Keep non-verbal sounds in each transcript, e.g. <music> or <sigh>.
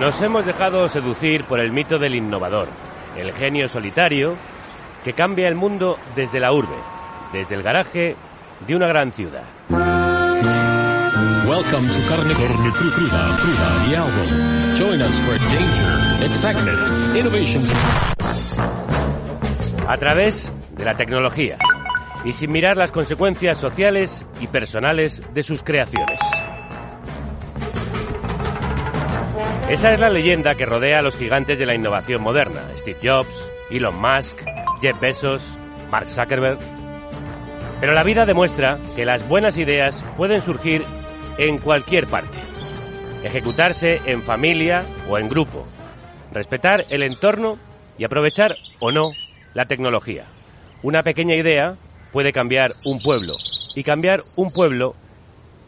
Nos hemos dejado seducir por el mito del innovador, el genio solitario que cambia el mundo desde la urbe, desde el garaje de una gran ciudad. Welcome to Carne, Carne Cru- Cruda, Cruda, the album. Join us for danger, excitement, innovations. A través de la tecnología y sin mirar las consecuencias sociales y personales de sus creaciones. Esa es la leyenda que rodea a los gigantes de la innovación moderna, Steve Jobs, Elon Musk, Jeff Bezos, Mark Zuckerberg. Pero la vida demuestra que las buenas ideas pueden surgir en cualquier parte, ejecutarse en familia o en grupo, respetar el entorno y aprovechar o no la tecnología. Una pequeña idea puede cambiar un pueblo y cambiar un pueblo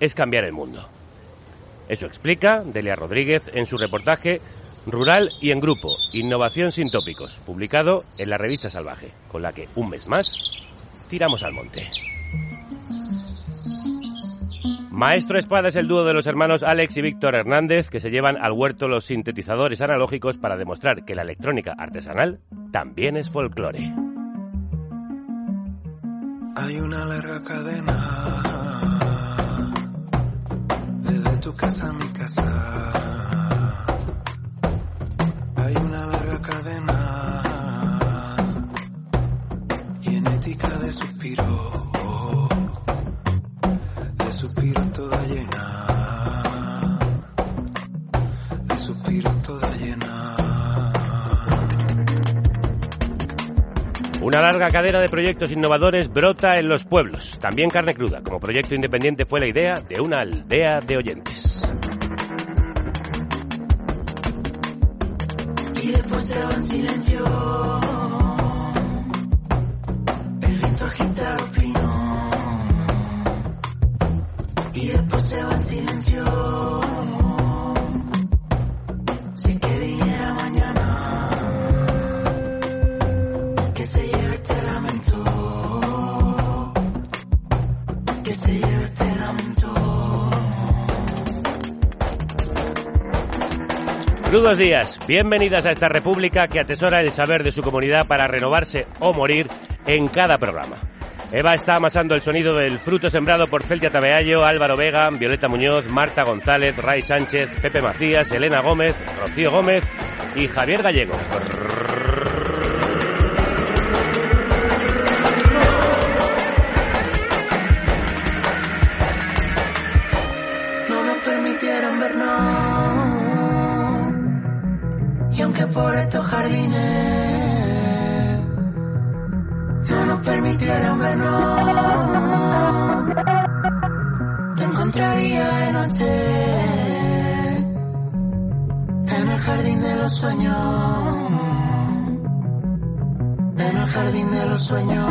es cambiar el mundo. Eso explica Delia Rodríguez en su reportaje Rural y en Grupo, Innovación sin tópicos, publicado en la revista Salvaje, con la que un mes más tiramos al monte. Maestro Espada es el dúo de los hermanos Alex y Víctor Hernández que se llevan al huerto los sintetizadores analógicos para demostrar que la electrónica artesanal también es folclore. Hay una larga cadena tu casa mi casa. Hay una larga cadena genética de suspiro, de suspiro toda llena, Una larga cadena de proyectos innovadores brota en los pueblos. También carne cruda, como proyecto independiente, fue la idea de una aldea de oyentes. Y después se va en silencio. El viento agita los pinos. Y después se va Crudos días, bienvenidas a esta república que atesora el saber de su comunidad para renovarse o morir en cada programa. Eva está amasando el sonido del fruto sembrado por Celtia Tabeallo, Álvaro Vega, Violeta Muñoz, Marta González, Ray Sánchez, Pepe Macías, Elena Gómez, Rocío Gómez y Javier Gallego. Por estos jardines no nos permitieron vernos, te encontraría de noche en el jardín de los sueños. En el jardín de los sueños.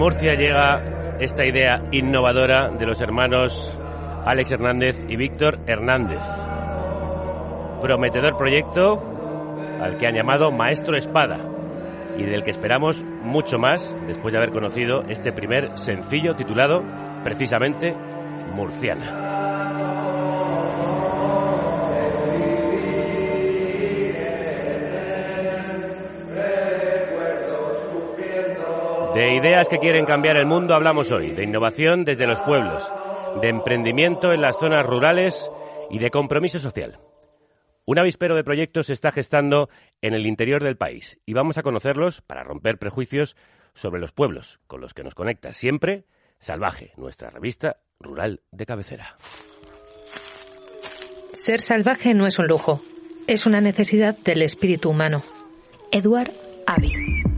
Murcia llega esta idea innovadora de los hermanos Alex Hernández y Víctor Hernández. Prometedor proyecto al que han llamado Maestro Espada y del que esperamos mucho más después de haber conocido este primer sencillo titulado precisamente Murciana. De ideas que quieren cambiar el mundo hablamos hoy, de innovación desde los pueblos, de emprendimiento en las zonas rurales y de compromiso social. Un avispero de proyectos se está gestando en el interior del país y vamos a conocerlos para romper prejuicios sobre los pueblos con los que nos conecta siempre Salvaje, nuestra revista rural de cabecera. Ser salvaje no es un lujo, es una necesidad del espíritu humano. Eduard Avi.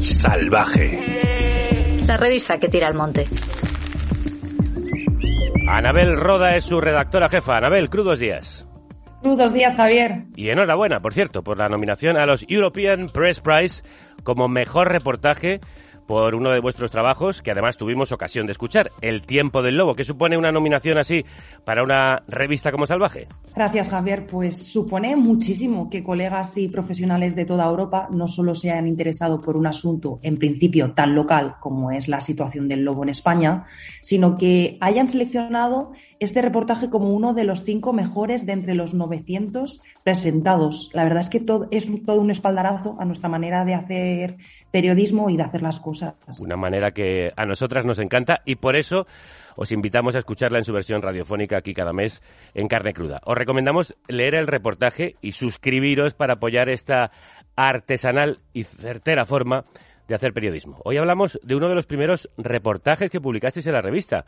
Salvaje. La revista que tira al monte. Anabel Roda es su redactora jefa. Anabel, crudos días. Crudos días, Javier. Y enhorabuena, por cierto, por la nominación a los European Press Prize como mejor reportaje por uno de vuestros trabajos que además tuvimos ocasión de escuchar, El tiempo del lobo. ¿Qué supone una nominación así para una revista como Salvaje? Gracias, Javier. Pues supone muchísimo que colegas y profesionales de toda Europa no solo se hayan interesado por un asunto en principio tan local como es la situación del lobo en España, sino que hayan seleccionado este reportaje como uno de los cinco mejores de entre los 900 presentados. La verdad es que todo, es todo un espaldarazo a nuestra manera de hacer periodismo y de hacer las cosas. Una manera que a nosotras nos encanta y por eso os invitamos a escucharla en su versión radiofónica aquí cada mes en carne cruda. Os recomendamos leer el reportaje y suscribiros para apoyar esta artesanal y certera forma de hacer periodismo. Hoy hablamos de uno de los primeros reportajes que publicasteis en la revista.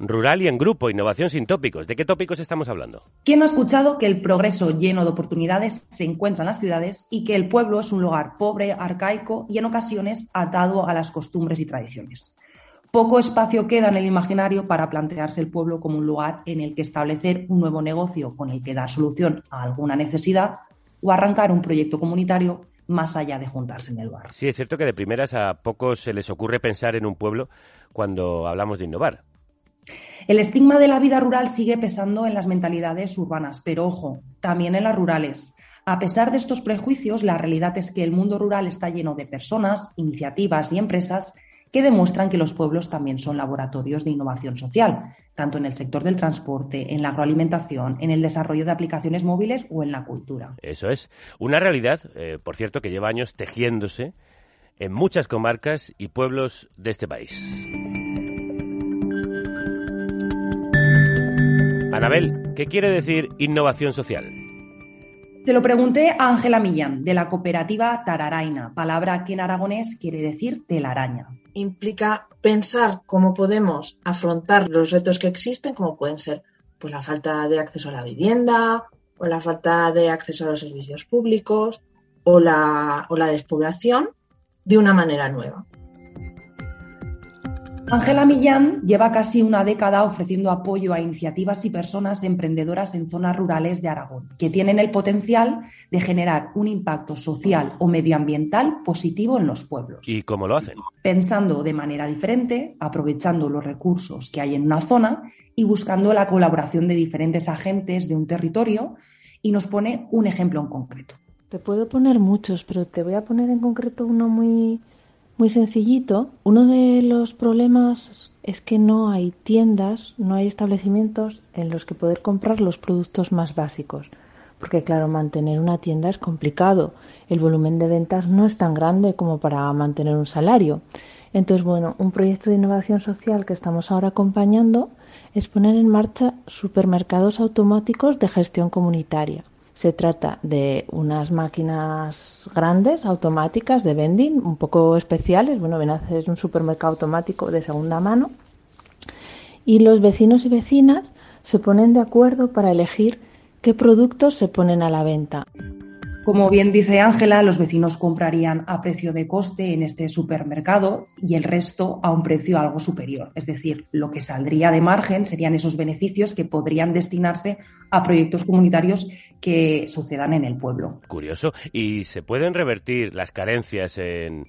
Rural y en grupo, innovación sin tópicos. ¿De qué tópicos estamos hablando? ¿Quién no ha escuchado que el progreso lleno de oportunidades se encuentra en las ciudades y que el pueblo es un lugar pobre, arcaico y en ocasiones atado a las costumbres y tradiciones? Poco espacio queda en el imaginario para plantearse el pueblo como un lugar en el que establecer un nuevo negocio con el que dar solución a alguna necesidad o arrancar un proyecto comunitario más allá de juntarse en el bar. Sí, es cierto que de primeras a pocos se les ocurre pensar en un pueblo cuando hablamos de innovar. El estigma de la vida rural sigue pesando en las mentalidades urbanas, pero ojo, también en las rurales. A pesar de estos prejuicios, la realidad es que el mundo rural está lleno de personas, iniciativas y empresas que demuestran que los pueblos también son laboratorios de innovación social, tanto en el sector del transporte, en la agroalimentación, en el desarrollo de aplicaciones móviles o en la cultura. Eso es. Una realidad, eh, por cierto, que lleva años tejiéndose en muchas comarcas y pueblos de este país. Anabel, ¿qué quiere decir innovación social? Se lo pregunté a Ángela Millán, de la cooperativa Tararaina, palabra que en aragonés quiere decir telaraña. Implica pensar cómo podemos afrontar los retos que existen, como pueden ser pues, la falta de acceso a la vivienda, o la falta de acceso a los servicios públicos, o la, o la despoblación, de una manera nueva. Ángela Millán lleva casi una década ofreciendo apoyo a iniciativas y personas emprendedoras en zonas rurales de Aragón, que tienen el potencial de generar un impacto social o medioambiental positivo en los pueblos. ¿Y cómo lo hacen? Pensando de manera diferente, aprovechando los recursos que hay en una zona y buscando la colaboración de diferentes agentes de un territorio y nos pone un ejemplo en concreto. Te puedo poner muchos, pero te voy a poner en concreto uno muy muy sencillito. Uno de los problemas es que no hay tiendas, no hay establecimientos en los que poder comprar los productos más básicos. Porque claro, mantener una tienda es complicado. El volumen de ventas no es tan grande como para mantener un salario. Entonces, bueno, un proyecto de innovación social que estamos ahora acompañando es poner en marcha supermercados automáticos de gestión comunitaria. Se trata de unas máquinas grandes, automáticas, de vending, un poco especiales. Bueno, ven a hacer un supermercado automático de segunda mano. Y los vecinos y vecinas se ponen de acuerdo para elegir qué productos se ponen a la venta. Como bien dice Ángela, los vecinos comprarían a precio de coste en este supermercado y el resto a un precio algo superior. Es decir, lo que saldría de margen serían esos beneficios que podrían destinarse a proyectos comunitarios que sucedan en el pueblo. Curioso. ¿Y se pueden revertir las carencias en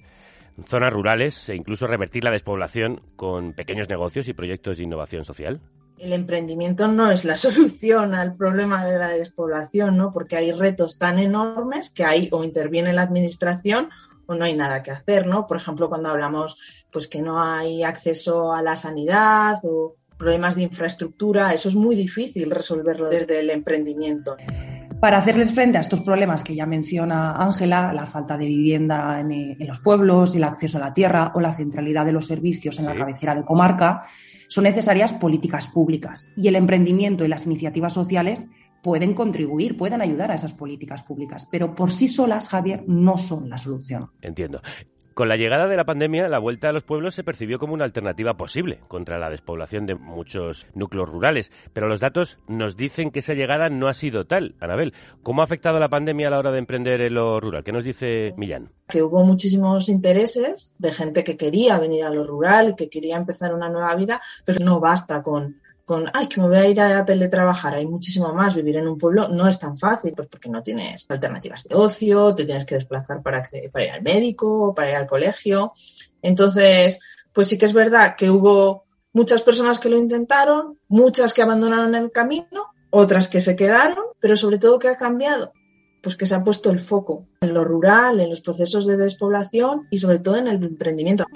zonas rurales e incluso revertir la despoblación con pequeños negocios y proyectos de innovación social? El emprendimiento no es la <laughs> solución al problema de la despoblación, ¿no? Porque hay retos tan enormes que ahí o interviene la administración o no hay nada que hacer, ¿no? Por ejemplo, cuando hablamos pues que no hay acceso a la sanidad o problemas de infraestructura, eso es muy difícil resolverlo desde el emprendimiento. Para hacerles frente a estos problemas que ya menciona Ángela, la falta de vivienda en, los pueblos, el acceso a la tierra o la centralidad de los servicios en la cabecera de comarca, son necesarias políticas públicas y el emprendimiento y las iniciativas sociales pueden contribuir, pueden ayudar a esas políticas públicas, pero por sí solas, Javier, no son la solución. Entiendo. Con la llegada de la pandemia, la vuelta a los pueblos se percibió como una alternativa posible contra la despoblación de muchos núcleos rurales, pero los datos nos dicen que esa llegada no ha sido tal. Anabel, ¿cómo ha afectado la pandemia a la hora de emprender en lo rural? ¿Qué nos dice Millán? Que hubo muchísimos intereses de gente que quería venir a lo rural, que quería empezar una nueva vida, pero no basta con con, ay, que me voy a ir a teletrabajar, hay muchísimo más, vivir en un pueblo no es tan fácil, pues porque no tienes alternativas de ocio, te tienes que desplazar para, para ir al médico, para ir al colegio. Entonces, pues sí que es verdad que hubo muchas personas que lo intentaron, muchas que abandonaron el camino, otras que se quedaron, pero sobre todo que ha cambiado, pues que se ha puesto el foco en lo rural, en los procesos de despoblación y sobre todo en el emprendimiento.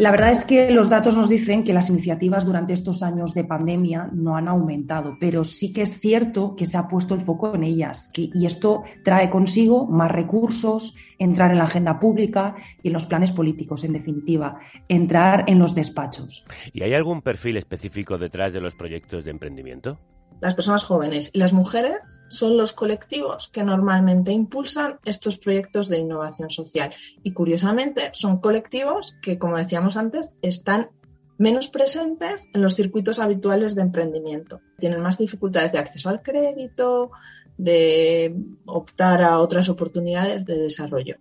La verdad es que los datos nos dicen que las iniciativas durante estos años de pandemia no han aumentado, pero sí que es cierto que se ha puesto el foco en ellas y esto trae consigo más recursos, entrar en la agenda pública y en los planes políticos, en definitiva, entrar en los despachos. ¿Y hay algún perfil específico detrás de los proyectos de emprendimiento? Las personas jóvenes y las mujeres son los colectivos que normalmente impulsan estos proyectos de innovación social. Y curiosamente son colectivos que, como decíamos antes, están menos presentes en los circuitos habituales de emprendimiento. Tienen más dificultades de acceso al crédito, de optar a otras oportunidades de desarrollo.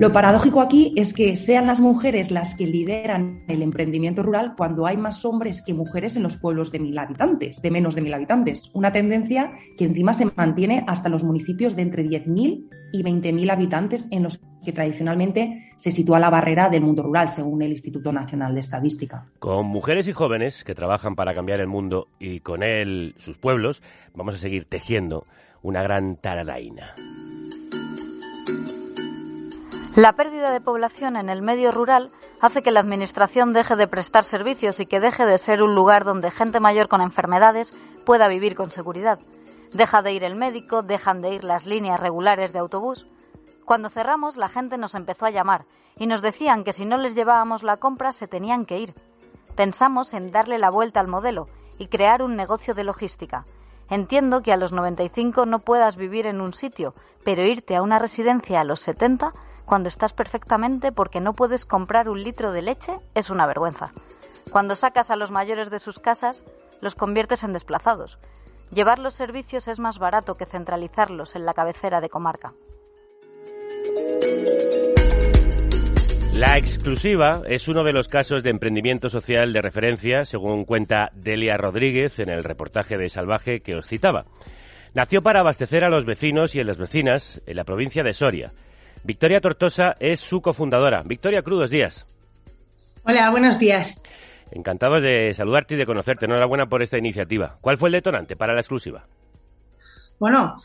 Lo paradójico aquí es que sean las mujeres las que lideran el emprendimiento rural cuando hay más hombres que mujeres en los pueblos de mil habitantes, de menos de mil habitantes. Una tendencia que encima se mantiene hasta los municipios de entre 10.000 y 20.000 habitantes en los que tradicionalmente se sitúa la barrera del mundo rural, según el Instituto Nacional de Estadística. Con mujeres y jóvenes que trabajan para cambiar el mundo y con él sus pueblos, vamos a seguir tejiendo una gran taradaina. La pérdida de población en el medio rural hace que la Administración deje de prestar servicios y que deje de ser un lugar donde gente mayor con enfermedades pueda vivir con seguridad. Deja de ir el médico, dejan de ir las líneas regulares de autobús. Cuando cerramos, la gente nos empezó a llamar y nos decían que si no les llevábamos la compra se tenían que ir. Pensamos en darle la vuelta al modelo y crear un negocio de logística. Entiendo que a los 95 no puedas vivir en un sitio, pero irte a una residencia a los 70 cuando estás perfectamente porque no puedes comprar un litro de leche es una vergüenza. Cuando sacas a los mayores de sus casas, los conviertes en desplazados. Llevar los servicios es más barato que centralizarlos en la cabecera de comarca. La exclusiva es uno de los casos de emprendimiento social de referencia, según cuenta Delia Rodríguez en el reportaje de Salvaje que os citaba. Nació para abastecer a los vecinos y a las vecinas en la provincia de Soria Victoria Tortosa es su cofundadora. Victoria, crudos días. Hola, buenos días. Encantado de saludarte y de conocerte. Enhorabuena por esta iniciativa. ¿Cuál fue el detonante para la exclusiva? Bueno,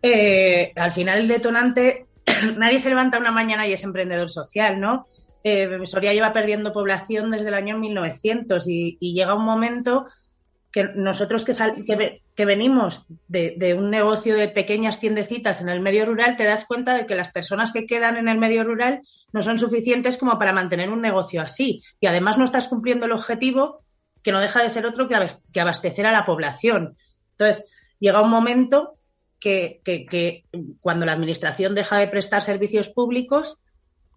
eh, al final el detonante, <clears throat> nadie se levanta una mañana y es emprendedor social, ¿no? Eh, Soria lleva perdiendo población desde el año 1900 y, y llega un momento que nosotros que, que, venimos de, un negocio de pequeñas tiendecitas en el medio rural, te das cuenta de que las personas que quedan en el medio rural no son suficientes como para mantener un negocio así. Y además no estás cumpliendo el objetivo que no deja de ser otro que abastecer a la población. Entonces, llega un momento que, cuando la Administración deja de prestar servicios públicos,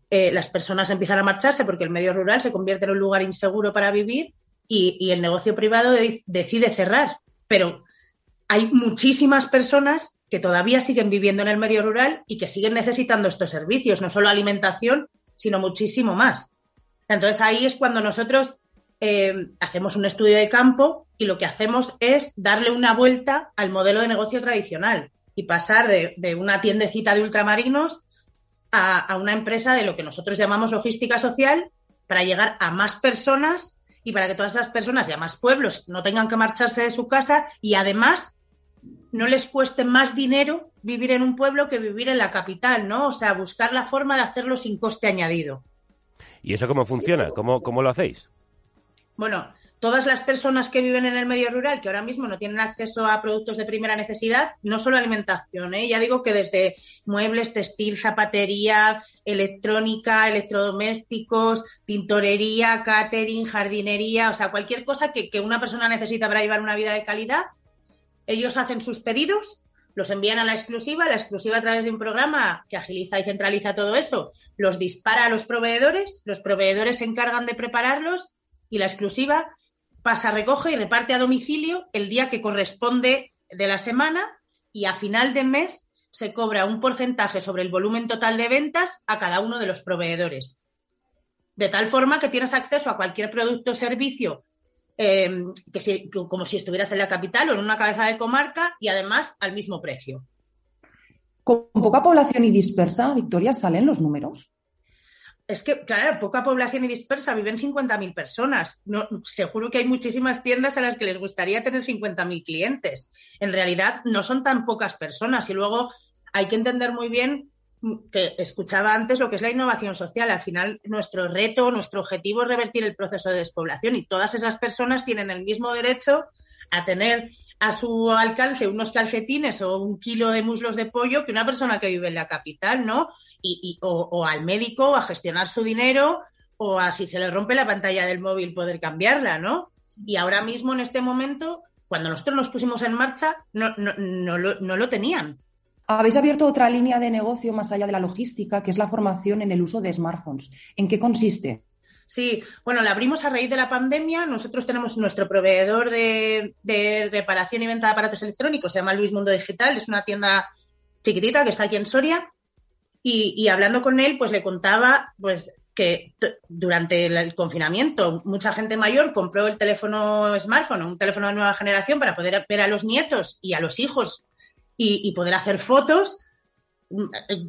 eh, las personas empiezan a marcharse porque el medio rural se convierte en un lugar inseguro para vivir y, el negocio privado decide cerrar. Pero hay muchísimas personas que todavía siguen viviendo en el medio rural y que siguen necesitando estos servicios, no solo alimentación, sino muchísimo más. Entonces ahí es cuando nosotros eh, hacemos un estudio de campo y lo que hacemos es darle una vuelta al modelo de negocio tradicional y pasar de, una tiendecita de ultramarinos a una empresa de lo que nosotros llamamos logística social para llegar a más personas y para que todas esas personas y a más pueblos no tengan que marcharse de su casa y además no les cueste más dinero vivir en un pueblo que vivir en la capital, ¿no? O sea, buscar la forma de hacerlo sin coste añadido. ¿Y eso cómo funciona? ¿Cómo, cómo lo hacéis? Bueno, todas las personas que viven en el medio rural, que ahora mismo no tienen acceso a productos de primera necesidad, no solo alimentación, ¿eh? ya digo que desde muebles, textil, zapatería, electrónica, electrodomésticos, tintorería, catering, jardinería, o sea, cualquier cosa que, que una persona necesita para llevar una vida de calidad, ellos hacen sus pedidos, los envían a la exclusiva, la exclusiva a través de un programa que agiliza y centraliza todo eso, los dispara a los proveedores, los proveedores se encargan de prepararlos y la exclusiva pasa, recoge y reparte a domicilio el día que corresponde de la semana y a final de mes se cobra un porcentaje sobre el volumen total de ventas a cada uno de los proveedores. De tal forma que tienes acceso a cualquier producto o servicio eh, que, como si estuvieras en la capital o en una cabeza de comarca y además al mismo precio. Con poca población y dispersa, Victoria, ¿salen los números? Es que, claro, poca población y dispersa, viven 50.000 personas. No, seguro que hay muchísimas tiendas a las que les gustaría tener 50.000 clientes. En realidad, no son tan pocas personas. Y luego hay que entender muy bien que escuchaba antes lo que es la innovación social. Al final, nuestro reto, nuestro objetivo es revertir el proceso de despoblación y todas esas personas tienen el mismo derecho a tener a su alcance unos calcetines o un kilo de muslos de pollo que una persona que vive en la capital, ¿no? Y, y o, o, al médico a gestionar su dinero o a si se le rompe la pantalla del móvil poder cambiarla, ¿no? Y ahora mismo en este momento, cuando nosotros nos pusimos en marcha, no, no, no, lo, no lo tenían. Habéis abierto otra línea de negocio más allá de la logística, que es la formación en el uso de smartphones. ¿En qué consiste? Sí, bueno, la abrimos a raíz de la pandemia. Nosotros tenemos nuestro proveedor de, de, reparación y venta de aparatos electrónicos, se llama Luis Mundo Digital, es una tienda chiquitita que está aquí en Soria. Y, hablando con él, pues le contaba pues, que durante el confinamiento mucha gente mayor compró el teléfono smartphone, un teléfono de nueva generación para poder ver a los nietos y a los hijos y, poder hacer fotos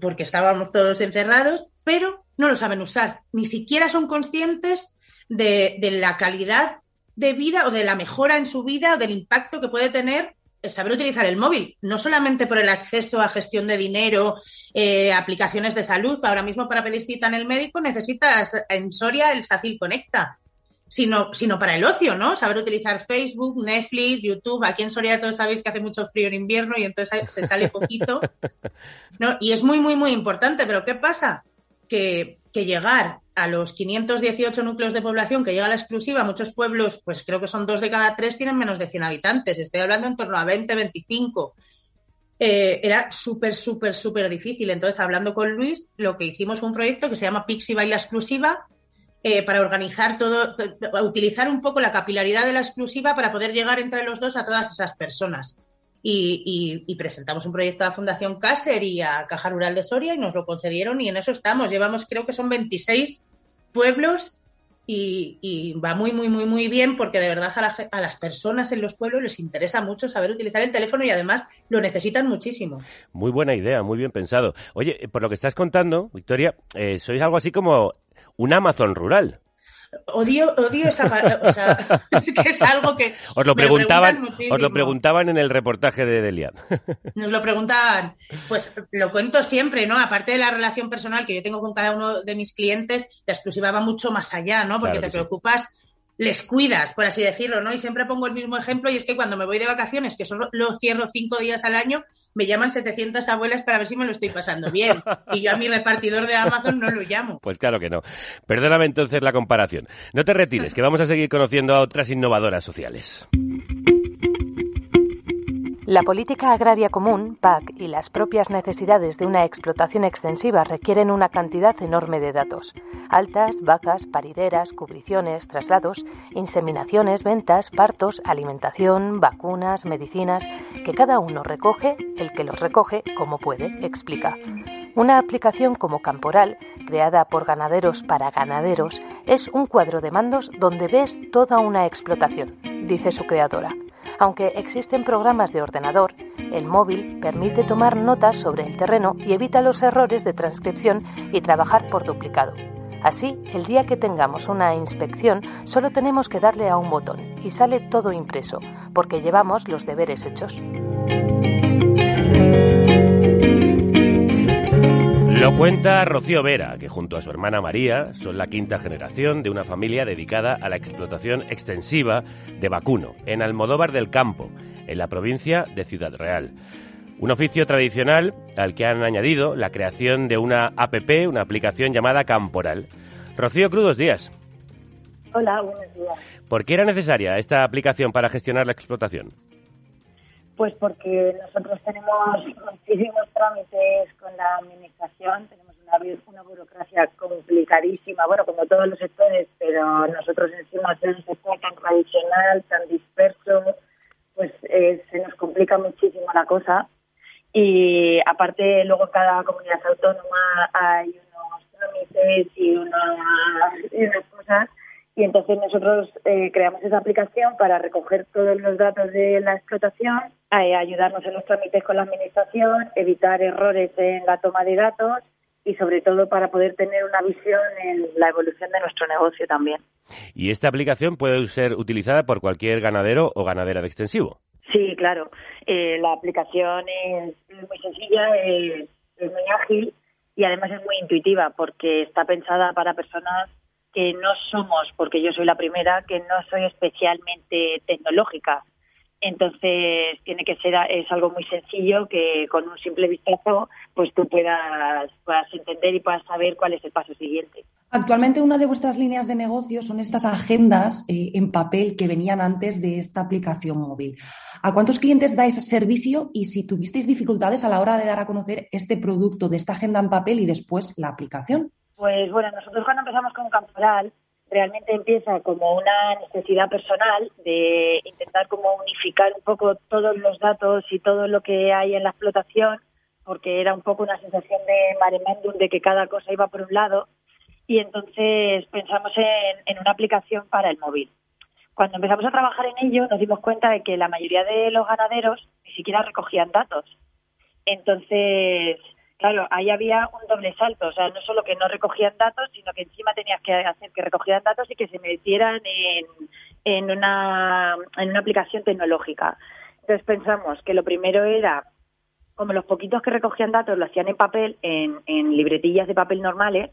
porque estábamos todos encerrados, pero no lo saben usar. Ni siquiera son conscientes de, la calidad de vida o de la mejora en su vida o del impacto que puede tener saber utilizar el móvil, no solamente por el acceso a gestión de dinero, eh, aplicaciones de salud. Ahora mismo para pedir cita en el médico necesitas en Soria el Sacil Conecta, sino, sino para el ocio, ¿no? Saber utilizar Facebook, Netflix, YouTube. Aquí en Soria todos sabéis que hace mucho frío en invierno y entonces se sale poquito. <laughs> ¿no? Y es muy, muy, muy importante. Pero ¿qué pasa? Que, que llegar a los 518 núcleos de población que llega la exclusiva, muchos pueblos, pues creo que son dos de cada tres, tienen menos de 100 habitantes. Estoy hablando en torno a 20, 25. Eh, era súper, súper, súper difícil. Entonces, hablando con Luis, lo que hicimos fue un proyecto que se llama Pixie Baila Exclusiva, eh, para organizar todo, utilizar un poco la capilaridad de la exclusiva para poder llegar entre los dos a todas esas personas. Y, presentamos un proyecto a la Fundación Cácer y a Caja Rural de Soria y nos lo concedieron y en eso estamos. Llevamos, creo que son 26 pueblos y, va muy, muy, muy, muy bien porque de verdad a, la, las personas en los pueblos les interesa mucho saber utilizar el teléfono y además lo necesitan muchísimo. Muy buena idea, muy bien pensado. Oye, por lo que estás contando, Victoria, eh, sois algo así como un Amazon rural. Odio, odio esa o sea, <laughs> es que es algo que os lo preguntaban, os lo preguntaban en el reportaje de Delian. <laughs> Nos lo preguntaban, pues lo cuento siempre, ¿no? Aparte de la relación personal que yo tengo con cada uno de mis clientes, la exclusiva va mucho más allá, ¿no? Porque claro te preocupas sí les cuidas, por así decirlo, ¿no? Y siempre pongo el mismo ejemplo y es que cuando me voy de vacaciones, que solo lo cierro cinco días al año, me llaman 700 abuelas para ver si me lo estoy pasando bien. Y yo a mi repartidor de Amazon no lo llamo. <laughs> Pues claro que no. Perdóname entonces la comparación. No te retires, que vamos a seguir conociendo a otras innovadoras sociales. La política agraria común, PAC, y las propias necesidades de una explotación extensiva requieren una cantidad enorme de datos. Altas, vacas, parideras, cubriciones, traslados, inseminaciones, ventas, partos, alimentación, vacunas, medicinas, que cada uno recoge, el que los recoge como puede, explica. Una aplicación como Camporal, creada por ganaderos para ganaderos, es un cuadro de mandos donde ves toda una explotación, dice su creadora. Aunque existen programas de ordenador, el móvil permite tomar notas sobre el terreno y evita los errores de transcripción y trabajar por duplicado. Así, el día que tengamos una inspección, solo tenemos que darle a un botón y sale todo impreso, porque llevamos los deberes hechos. Lo cuenta Rocío Vera, que junto a su hermana María son la quinta generación de una familia dedicada a la explotación extensiva de vacuno en Almodóvar del Campo, en la provincia de Ciudad Real. Un oficio tradicional al que han añadido la creación de una APP, una aplicación llamada Camporal. Rocío Crudos días. Hola, buenos días. ¿Por qué era necesaria esta aplicación para gestionar la explotación? Pues porque nosotros tenemos muchísimos trámites con la administración, tenemos una, burocracia complicadísima, bueno, como todos los sectores, pero nosotros encima de un sector tan tradicional, tan disperso, pues eh, se nos complica muchísimo la cosa. Y aparte, luego cada comunidad autónoma hay unos trámites y unas, y unas cosas y entonces nosotros eh, creamos esa aplicación para recoger todos los datos de la explotación, eh, ayudarnos en los trámites con la administración, evitar errores en la toma de datos y sobre todo para poder tener una visión en la evolución de nuestro negocio también. ¿Y esta aplicación puede ser utilizada por cualquier ganadero o ganadera de extensivo? Sí, claro. Eh, la aplicación es, muy sencilla, es muy ágil y además es muy intuitiva porque está pensada para personas que no somos, porque yo soy la primera, que no soy especialmente tecnológica. Entonces tiene que ser es algo muy sencillo que con un simple vistazo pues tú puedas, puedas entender y puedas saber cuál es el paso siguiente. Actualmente una de vuestras líneas de negocio son estas agendas eh, en papel que venían antes de esta aplicación móvil. ¿A cuántos clientes dais servicio y si tuvisteis dificultades a la hora de dar a conocer este producto de esta agenda en papel y después la aplicación? Pues bueno, nosotros cuando empezamos con Camporal, realmente empieza como una necesidad personal de intentar como unificar un poco todos los datos y todo lo que hay en la explotación, porque era un poco una sensación de maremendum de que cada cosa iba por un lado, y entonces pensamos en, en una aplicación para el móvil. Cuando empezamos a trabajar en ello nos dimos cuenta de que la mayoría de los ganaderos ni siquiera recogían datos. Entonces Claro, ahí había un doble salto, o sea, no solo que no recogían datos, sino que encima tenías que hacer que recogieran datos y que se metieran en, en, una, en una aplicación tecnológica. Entonces pensamos que lo primero era, como los poquitos que recogían datos lo hacían en papel, en, en libretillas de papel normales,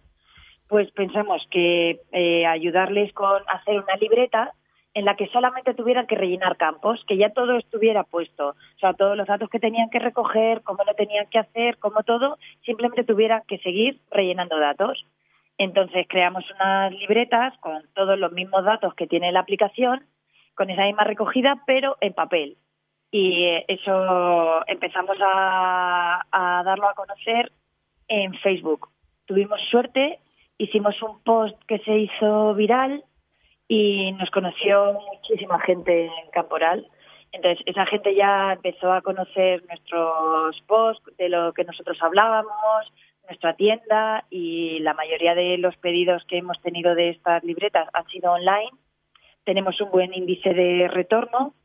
pues pensamos que eh, ayudarles con hacer una libreta en la que solamente tuvieran que rellenar campos, que ya todo estuviera puesto, o sea, todos los datos que tenían que recoger, cómo lo tenían que hacer, cómo todo, simplemente tuvieran que seguir rellenando datos. Entonces creamos unas libretas con todos los mismos datos que tiene la aplicación, con esa misma recogida, pero en papel. Y eso empezamos a, a darlo a conocer en Facebook. Tuvimos suerte, hicimos un post que se hizo viral y nos conoció muchísima gente en Camporal. Entonces, esa gente ya empezó a conocer nuestros posts, de lo que nosotros hablábamos, nuestra tienda y la mayoría de los pedidos que hemos tenido de estas libretas han sido online. Tenemos un buen índice de retorno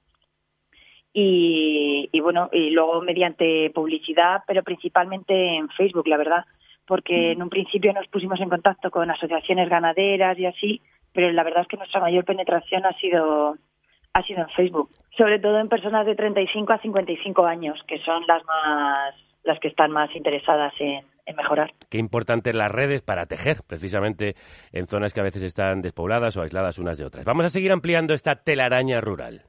y, y bueno, y luego mediante publicidad, pero principalmente en Facebook, la verdad, porque en un principio nos pusimos en contacto con asociaciones ganaderas y así, pero la verdad es que nuestra mayor penetración ha sido ha sido en Facebook, sobre todo en personas de 35 a 55 años, que son las más las que están más interesadas en, en mejorar. Qué importante las redes para tejer, precisamente en zonas que a veces están despobladas o aisladas unas de otras. Vamos a seguir ampliando esta telaraña rural.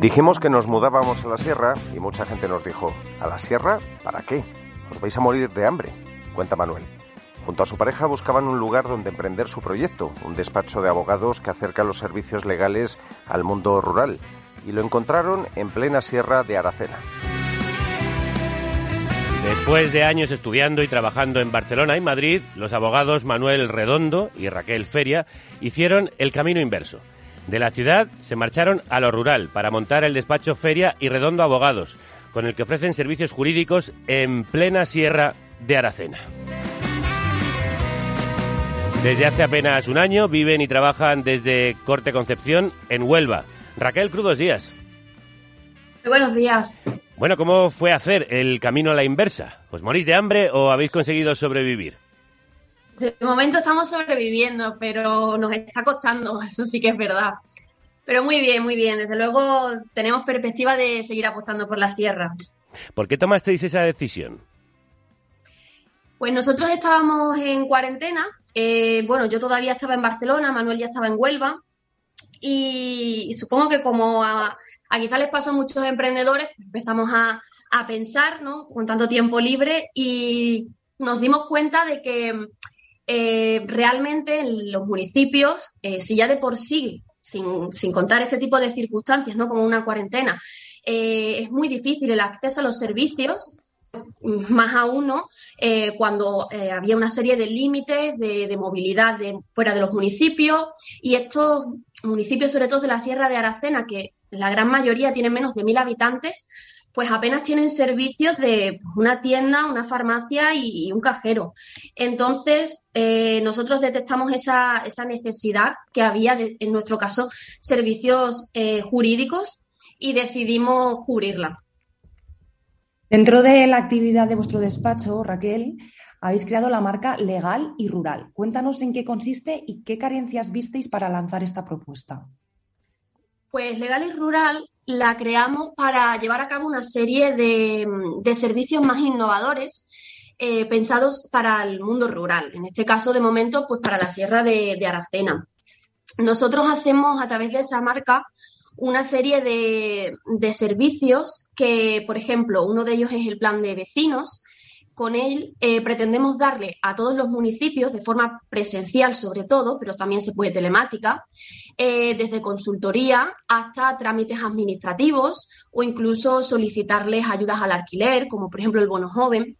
Dijimos que nos mudábamos a la sierra y mucha gente nos dijo, ¿a la sierra? ¿Para qué? ¿Os vais a morir de hambre? Cuenta Manuel. Junto a su pareja buscaban un lugar donde emprender su proyecto, un despacho de abogados que acerca los servicios legales al mundo rural, y lo encontraron en plena sierra de Aracena. Después de años estudiando y trabajando en Barcelona y Madrid, los abogados Manuel Redondo y Raquel Feria hicieron el camino inverso. De la ciudad se marcharon a lo rural para montar el despacho Feria y Redondo Abogados, con el que ofrecen servicios jurídicos en plena sierra de Aracena. Desde hace apenas un año viven y trabajan desde Corte Concepción en Huelva. Raquel Crudos Díaz. Buenos días. Bueno, ¿cómo fue hacer el camino a la inversa? ¿Os morís de hambre o habéis conseguido sobrevivir? De momento estamos sobreviviendo, pero nos está costando, <laughs> eso sí que es verdad. Pero muy bien, muy bien. Desde luego tenemos perspectiva de seguir apostando por la sierra. ¿Por qué tomasteis esa decisión? Pues nosotros estábamos en cuarentena. Eh, bueno, yo todavía estaba en Barcelona, Manuel ya estaba en Huelva. Y, supongo que como a, quizás les pasó a muchos emprendedores, empezamos a, pensar, ¿no? Con tanto tiempo libre y nos dimos cuenta de que eh, realmente en los municipios, eh, si ya de por sí, sin, sin, contar este tipo de circunstancias, ¿no? Como una cuarentena, es muy difícil el acceso a los servicios, más aún ¿no? Eh, cuando eh, había una serie de límites de, movilidad fuera de los municipios y estos municipios, sobre todo de la Sierra de Aracena, que la gran mayoría tienen menos de mil habitantes, pues apenas tienen servicios de una tienda, una farmacia y, un cajero. Entonces, eh, nosotros detectamos esa, esa, necesidad que había, en nuestro caso, servicios jurídicos y decidimos cubrirla. Dentro de la actividad de vuestro despacho, Raquel, habéis creado la marca Legal y Rural. Cuéntanos en qué consiste y qué carencias visteis para lanzar esta propuesta. Pues Legal y Rural la creamos para llevar a cabo una serie de, servicios más innovadores eh, pensados para el mundo rural. En este caso, de momento, pues para la Sierra de Aracena. Nosotros hacemos a través de esa marca una serie de, servicios que, por ejemplo, uno de ellos es el plan de vecinos. Con él eh, pretendemos darle a todos los municipios, de forma presencial sobre todo, pero también se puede telemática, eh, desde consultoría hasta trámites administrativos o incluso solicitarles ayudas al alquiler, como por ejemplo el bono joven.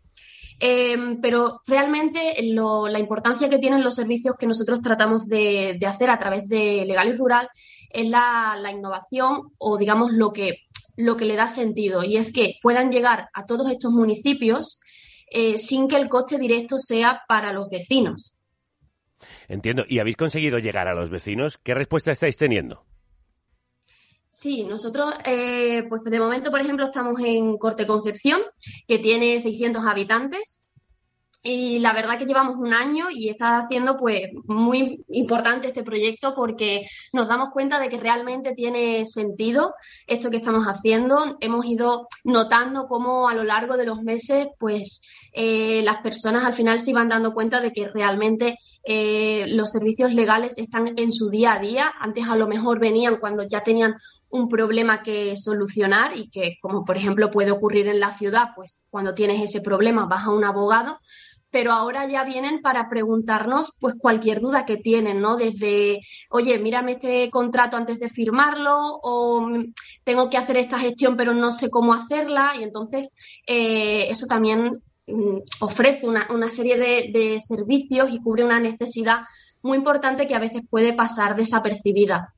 Em, pero realmente la importancia que tienen los servicios que nosotros tratamos de, de hacer a través de Legal y Rural es la, innovación o digamos lo que, lo que le da sentido y es que puedan llegar a todos estos municipios eh, sin que el coste directo sea para los vecinos. Entiendo. ¿Y habéis conseguido llegar a los vecinos? ¿Qué respuesta estáis teniendo? Sí, nosotros, eh, pues de momento, por ejemplo, estamos en Corte Concepción, que tiene 600 habitantes, y la verdad que llevamos un año y está siendo pues muy importante este proyecto porque nos damos cuenta de que realmente tiene sentido esto que estamos haciendo. Hemos ido notando cómo a lo largo de los meses pues eh, las personas al final se iban dando cuenta de que realmente eh, los servicios legales están en su día a día. Antes a lo mejor venían cuando ya tenían un problema que solucionar y que, como por ejemplo puede ocurrir en la ciudad, pues cuando tienes ese problema vas a un abogado, pero ahora ya vienen para preguntarnos pues cualquier duda que tienen, ¿no? Desde, oye, mírame este contrato antes de firmarlo o tengo que hacer esta gestión pero no sé cómo hacerla y entonces eh, eso también mm, ofrece una, serie de, de servicios y cubre una necesidad muy importante que a veces puede pasar desapercibida.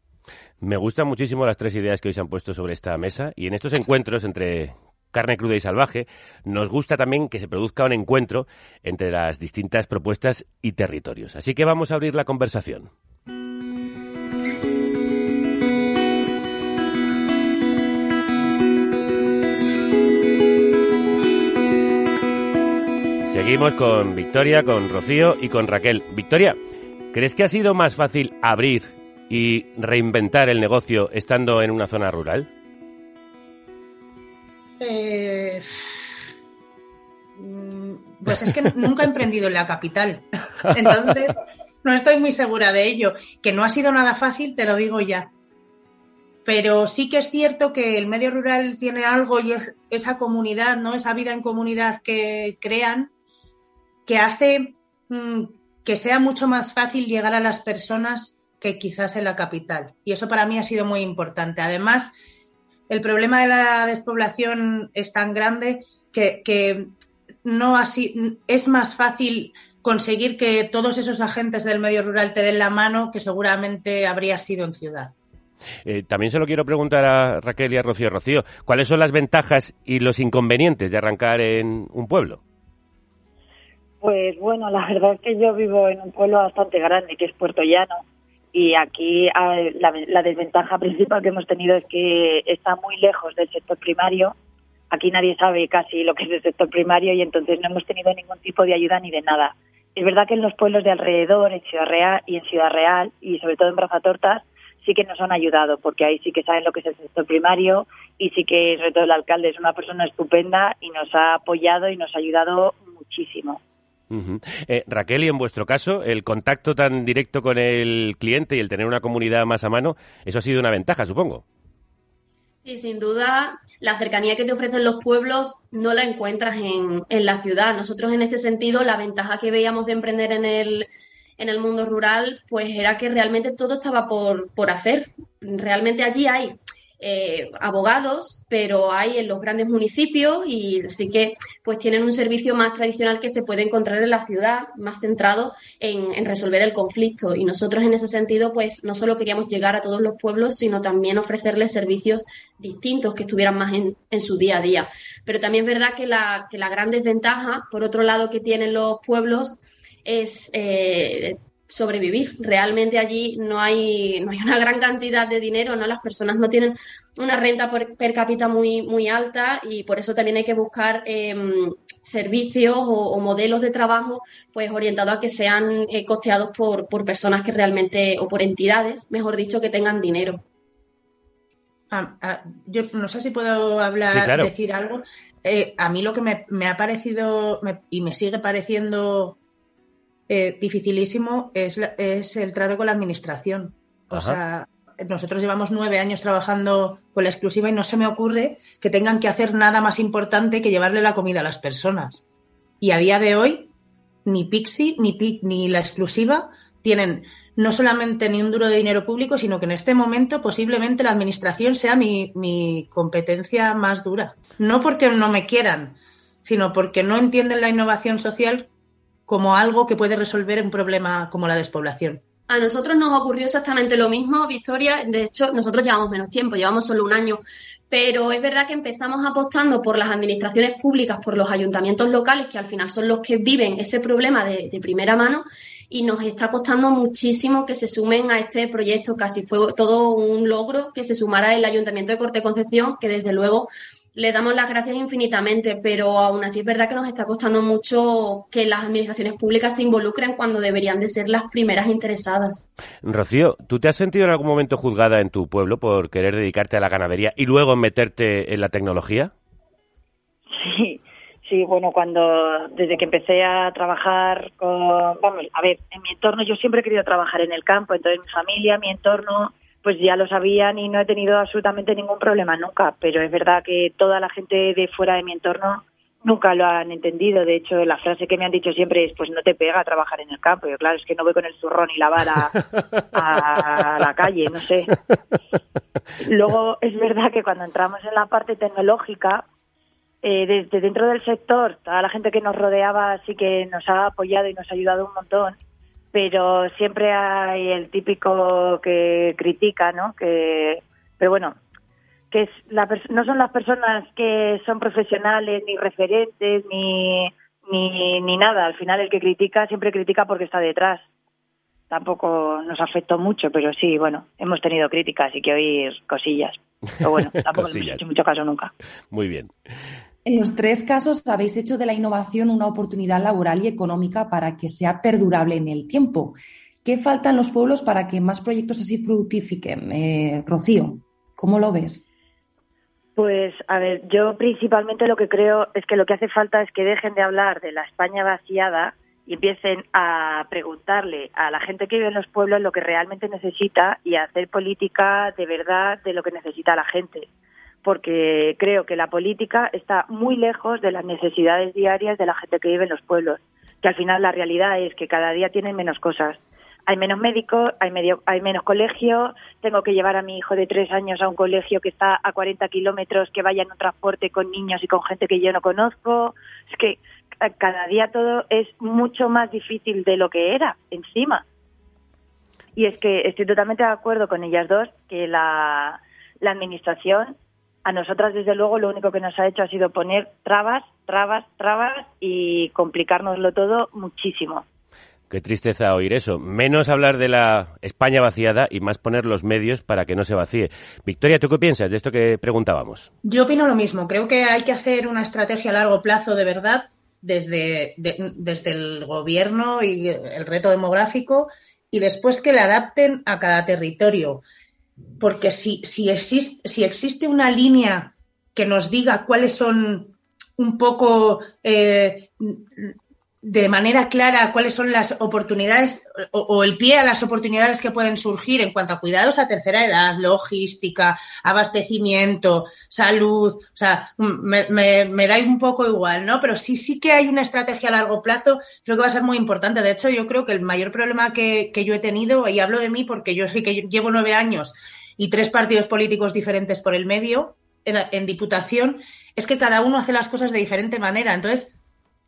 Me gustan muchísimo las tres ideas que hoy se han puesto sobre esta mesa y en estos encuentros entre carne cruda y salvaje, nos gusta también que se produzca un encuentro entre las distintas propuestas y territorios. Así que vamos a abrir la conversación. Seguimos con Victoria, con Rocío y con Raquel. Victoria, ¿crees que ha sido más fácil abrir y reinventar el negocio estando en una zona rural? Eh, mm, pues es que nunca he emprendido en la capital. Entonces, no estoy muy segura de ello. Que no ha sido nada fácil, te lo digo ya. Pero sí que es cierto que el medio rural tiene algo y es esa comunidad, ¿no? Esa vida en comunidad que crean, que hace mm, que sea mucho más fácil llegar a las personas que quizás en la capital. Y eso para mí ha sido muy importante. Además, el problema de la despoblación es tan grande que, no así es más fácil conseguir que todos esos agentes del medio rural te den la mano que seguramente habría sido en ciudad. Eh, también se lo quiero preguntar a Raquel y a Rocío. Rocío, ¿cuáles son las ventajas y los inconvenientes de arrancar en un pueblo? Pues bueno, la verdad es que yo vivo en un pueblo bastante grande, que es Puerto Llano, y aquí la, desventaja <laughs> principal que hemos tenido es que está muy lejos del sector primario. Aquí nadie sabe casi lo que es el sector primario y entonces no hemos tenido ningún tipo de ayuda ni de nada. Es verdad que en los pueblos de alrededor, en Ciudad Real y en Ciudad Real y sobre todo en Brazatortas, sí que nos han ayudado porque ahí sí que saben lo que es el sector primario y sí que sobre todo el alcalde es una persona estupenda y nos ha apoyado y nos ha ayudado muchísimo. Eh, Raquel, y en vuestro caso, el contacto tan directo con el cliente y el tener una comunidad más a mano, eso ha sido una ventaja, supongo. Sí, sin duda, la cercanía que te ofrecen los pueblos no la encuentras en, en la ciudad. Nosotros, en este sentido, la ventaja que veíamos de emprender en el, en el mundo rural, pues era que realmente todo estaba por, por hacer. Realmente allí hay eh, abogados, pero hay en los grandes municipios y sí que pues tienen un servicio más tradicional que se puede encontrar en la ciudad, más centrado en, resolver el conflicto. Y nosotros en ese sentido, pues no solo queríamos llegar a todos los pueblos, sino también ofrecerles servicios distintos que estuvieran más en, su día a día. Pero también es verdad que la, que la gran desventaja, por otro lado, que tienen los pueblos es eh, sobrevivir. Realmente allí no hay, no hay una gran cantidad de dinero, ¿no? Las personas no tienen una renta per, cápita muy, muy alta y por eso también hay que buscar em, servicios o, modelos de trabajo pues orientados a que sean eh, costeados por, por personas que realmente, o por entidades, mejor dicho, que tengan dinero. Ah, ah, yo no sé si puedo hablar, decir algo. Eh, a mí lo que me, me ha parecido y me sigue pareciendo eh, dificilísimo es, es, el trato con la administración. O sea, nosotros llevamos nueve años trabajando con la exclusiva y no se me ocurre que tengan que hacer nada más importante que llevarle la comida a las personas. Y a día de hoy, ni Pixie ni, ni la exclusiva tienen no solamente ni un duro de dinero público, sino que en este momento posiblemente la administración sea mi, mi competencia más dura. No porque no me quieran, sino porque no entienden la innovación social como algo que puede resolver un problema como la despoblación. A nosotros nos ocurrió exactamente lo mismo, Victoria. De hecho, nosotros llevamos menos tiempo, llevamos solo un año. Pero es verdad que empezamos apostando por las administraciones públicas, por los ayuntamientos locales, que al final son los que viven ese problema de, de primera mano, y nos está costando muchísimo que se sumen a este proyecto. Casi fue todo un logro que se sumara el Ayuntamiento de Corte Concepción, que desde luego le damos las gracias infinitamente, pero aún así es verdad que nos está costando mucho que las administraciones públicas se involucren cuando deberían de ser las primeras interesadas. Rocío, ¿tú te has sentido en algún momento juzgada en tu pueblo por querer dedicarte a la ganadería y luego meterte en la tecnología? Sí, sí, bueno, cuando desde que empecé a trabajar con, vamos, a ver, en mi entorno yo siempre he querido trabajar en el campo, entonces mi familia, mi entorno pues ya lo sabían y no he tenido absolutamente ningún problema nunca, pero es verdad que toda la gente de fuera de mi entorno nunca lo han entendido. De hecho, la frase que me han dicho siempre es, pues no te pega trabajar en el campo. Yo, claro, es que no voy con el zurrón y la vara a la calle, no sé. Luego, es verdad que cuando entramos en la parte tecnológica, eh, desde dentro del sector, toda la gente que nos rodeaba sí que nos ha apoyado y nos ha ayudado un montón pero siempre hay el típico que critica, ¿no? Que, pero bueno, que es la no son las personas que son profesionales ni referentes ni, ni, ni nada. Al final el que critica siempre critica porque está detrás. Tampoco nos afectó mucho, pero sí, bueno, hemos tenido críticas y que oír cosillas. Pero bueno, <laughs> tampoco hemos hecho mucho caso nunca. Muy bien. En los tres casos habéis hecho de la innovación una oportunidad laboral y económica para que sea perdurable en el tiempo. ¿Qué faltan los pueblos para que más proyectos así fructifiquen? Eh, Rocío, ¿cómo lo ves? Pues, a ver, yo principalmente lo que creo es que lo que hace falta es que dejen de hablar de la España vaciada y empiecen a preguntarle a la gente que vive en los pueblos lo que realmente necesita y a hacer política de verdad de lo que necesita la gente porque creo que la política está muy lejos de las necesidades diarias de la gente que vive en los pueblos, que al final la realidad es que cada día tienen menos cosas. Hay menos médicos, hay, medio, hay menos colegio, tengo que llevar a mi hijo de tres años a un colegio que está a 40 kilómetros, que vaya en un transporte con niños y con gente que yo no conozco. Es que cada día todo es mucho más difícil de lo que era, encima. Y es que estoy totalmente de acuerdo con ellas dos que la, la administración a nosotras desde luego lo único que nos ha hecho ha sido poner trabas, trabas, trabas y complicárnoslo todo muchísimo. Qué tristeza oír eso. Menos hablar de la España vaciada y más poner los medios para que no se vacíe. Victoria, ¿tú qué piensas de esto que preguntábamos? Yo opino lo mismo. Creo que hay que hacer una estrategia a largo plazo de verdad desde, desde el gobierno y el reto demográfico y después que le adapten a cada territorio. Porque si, si, existe, si existe una línea que nos diga cuáles son un poco eh, de manera clara cuáles son las oportunidades o, el pie a las oportunidades que pueden surgir en cuanto a cuidados a tercera edad, logística, abastecimiento, salud. O sea, me, me, da un poco igual, ¿no? Pero sí, sí que hay una estrategia a largo plazo, creo que va a ser muy importante. De hecho, yo creo que el mayor problema que, que yo he tenido, y hablo de mí porque yo sí que llevo nueve años y tres partidos políticos diferentes por el medio en, en Diputación, es que cada uno hace las cosas de diferente manera. Entonces,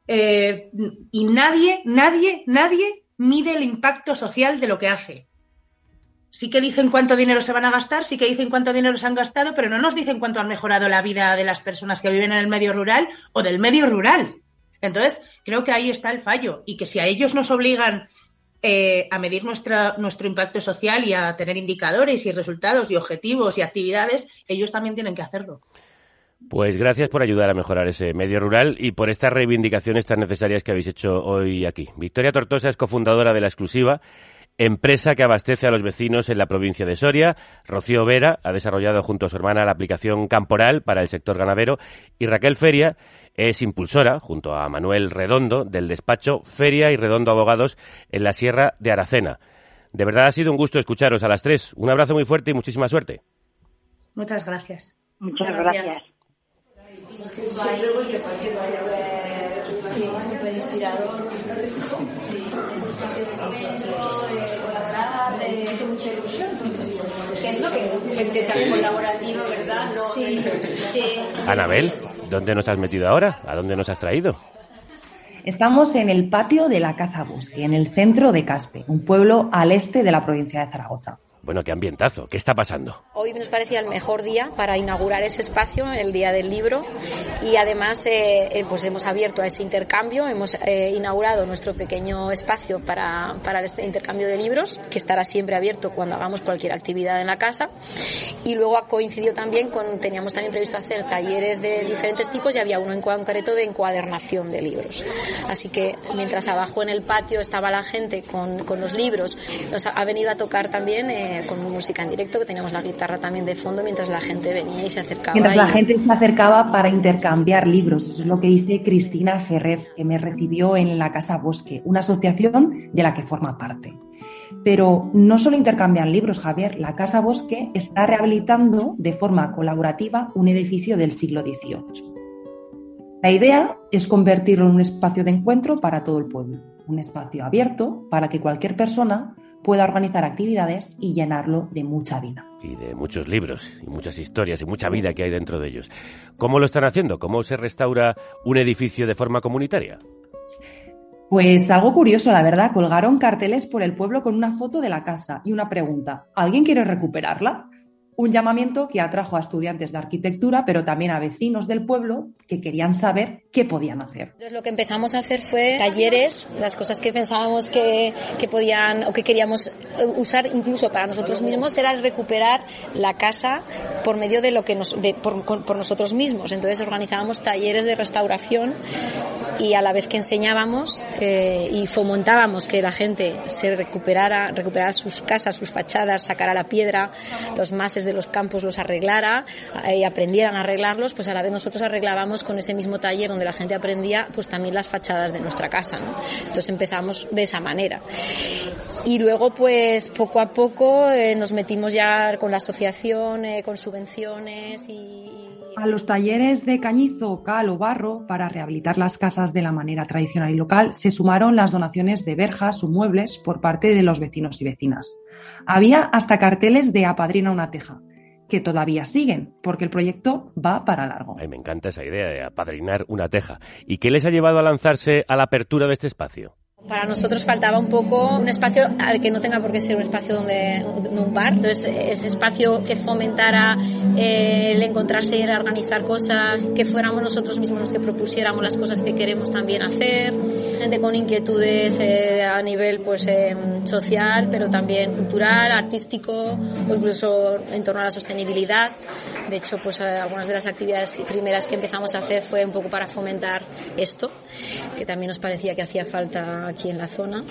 eh, y nadie, nadie, nadie mide el impacto social de lo que hace. Sí que dicen cuánto dinero se van a gastar, sí que dicen cuánto dinero se han gastado, pero no nos dicen cuánto han mejorado la vida de las personas que viven en el medio rural o del medio rural. Entonces, creo que ahí está el fallo y que si a ellos nos obligan eh, a medir nuestro impacto social y a tener indicadores y resultados y objetivos y actividades, ellos también tienen que hacerlo. Pues gracias por ayudar a mejorar ese medio rural y por estas reivindicaciones tan necesarias que habéis hecho hoy aquí. Victoria Tortosa es cofundadora de La Exclusiva, empresa que abastece a los vecinos en la provincia de Soria. Rocío Vera ha desarrollado junto a su hermana la aplicación Camporal para el sector ganadero y Raquel Feria es impulsora, junto a Manuel Redondo, del despacho Feria y Redondo Abogados en la Sierra de Aracena. De verdad ha sido un gusto escucharos a las tres. Un abrazo muy fuerte y muchísima suerte. Muchas gracias. Muchas gracias. Súper inspirador. Sí, colaborar, he hecho mucha ilusión. Que es lo que gente tan colaborativa, ¿verdad? No, sí, sí. Anabel, ¿dónde nos has metido ahora? ¿A dónde nos has traído? Estamos en el patio de la Casa Bosque, en el centro de Caspe, un pueblo al este de la provincia de Zaragoza. Bueno, qué ambientazo. ¿Qué está pasando? Hoy nos parecía el mejor día para inaugurar ese espacio, el Día del Libro, y además eh, eh, pues hemos abierto a ese intercambio, hemos eh, inaugurado nuestro pequeño espacio para, para este intercambio de libros, que estará siempre abierto cuando hagamos cualquier actividad en la casa, y luego ha coincidido también con, teníamos también previsto hacer talleres de diferentes tipos y había uno en concreto de encuadernación de libros. Así que mientras abajo en el patio estaba la gente con, con los libros, nos ha, venido a tocar también con música en directo, que teníamos la guitarra también de fondo mientras la gente venía y se acercaba. Mientras la gente se acercaba para intercambiar libros. Eso es lo que dice Cristina Ferrer, que me recibió en la Casa Bosque, una asociación de la que forma parte. Pero no solo intercambian libros, Javier. La Casa Bosque está rehabilitando de forma colaborativa un edificio del siglo XVIII. La idea es convertirlo en un espacio de encuentro para todo el pueblo, un espacio abierto para que cualquier persona pueda organizar actividades y llenarlo de mucha vida. Y de muchos libros, y muchas historias, y mucha vida que hay dentro de ellos. ¿Cómo lo están haciendo? ¿Cómo se restaura un edificio de forma comunitaria? Pues algo curioso, la verdad. Colgaron carteles por el pueblo con una foto de la casa y una pregunta. ¿Alguien quiere recuperarla? Un llamamiento que atrajo a estudiantes de arquitectura, pero también a vecinos del pueblo que querían saber qué podían hacer. Entonces, lo que empezamos a hacer fue talleres, las cosas que pensábamos que, que podían o que queríamos usar incluso para nosotros mismos era recuperar la casa por medio de lo que nos, de, por, por nosotros mismos. Entonces organizábamos talleres de restauración y a la vez que enseñábamos eh, y fomentábamos que la gente se recuperara, recuperara sus casas, sus fachadas, sacara la piedra, los máses de los campos los arreglara eh, y aprendieran a arreglarlos, pues a la vez nosotros arreglábamos con ese mismo taller donde la gente aprendía pues también las fachadas de nuestra casa, ¿no? Entonces empezamos de esa manera. Y luego pues poco a poco eh, nos metimos ya con la asociación, con subvenciones y a los talleres de cañizo, cal o barro para rehabilitar las casas de la manera tradicional y local se sumaron las donaciones de verjas o muebles por parte de los vecinos y vecinas. Había hasta carteles de apadrina una teja, que todavía siguen, porque el proyecto va para largo. Ay, me encanta esa idea de apadrinar una teja. ¿Y qué les ha llevado a lanzarse a la apertura de este espacio? Para nosotros faltaba un poco un espacio que no tenga por qué ser un espacio donde un bar. Entonces, ese espacio que fomentara eh, el encontrarse y el organizar cosas, que fuéramos nosotros mismos los que propusiéramos las cosas que queremos también hacer. Gente con inquietudes eh, a nivel pues eh, social, pero también cultural, artístico o incluso en torno a la sostenibilidad. De hecho, pues algunas de las actividades primeras que empezamos a hacer fue un poco para fomentar esto, que también nos parecía que hacía falta aquí en la zona.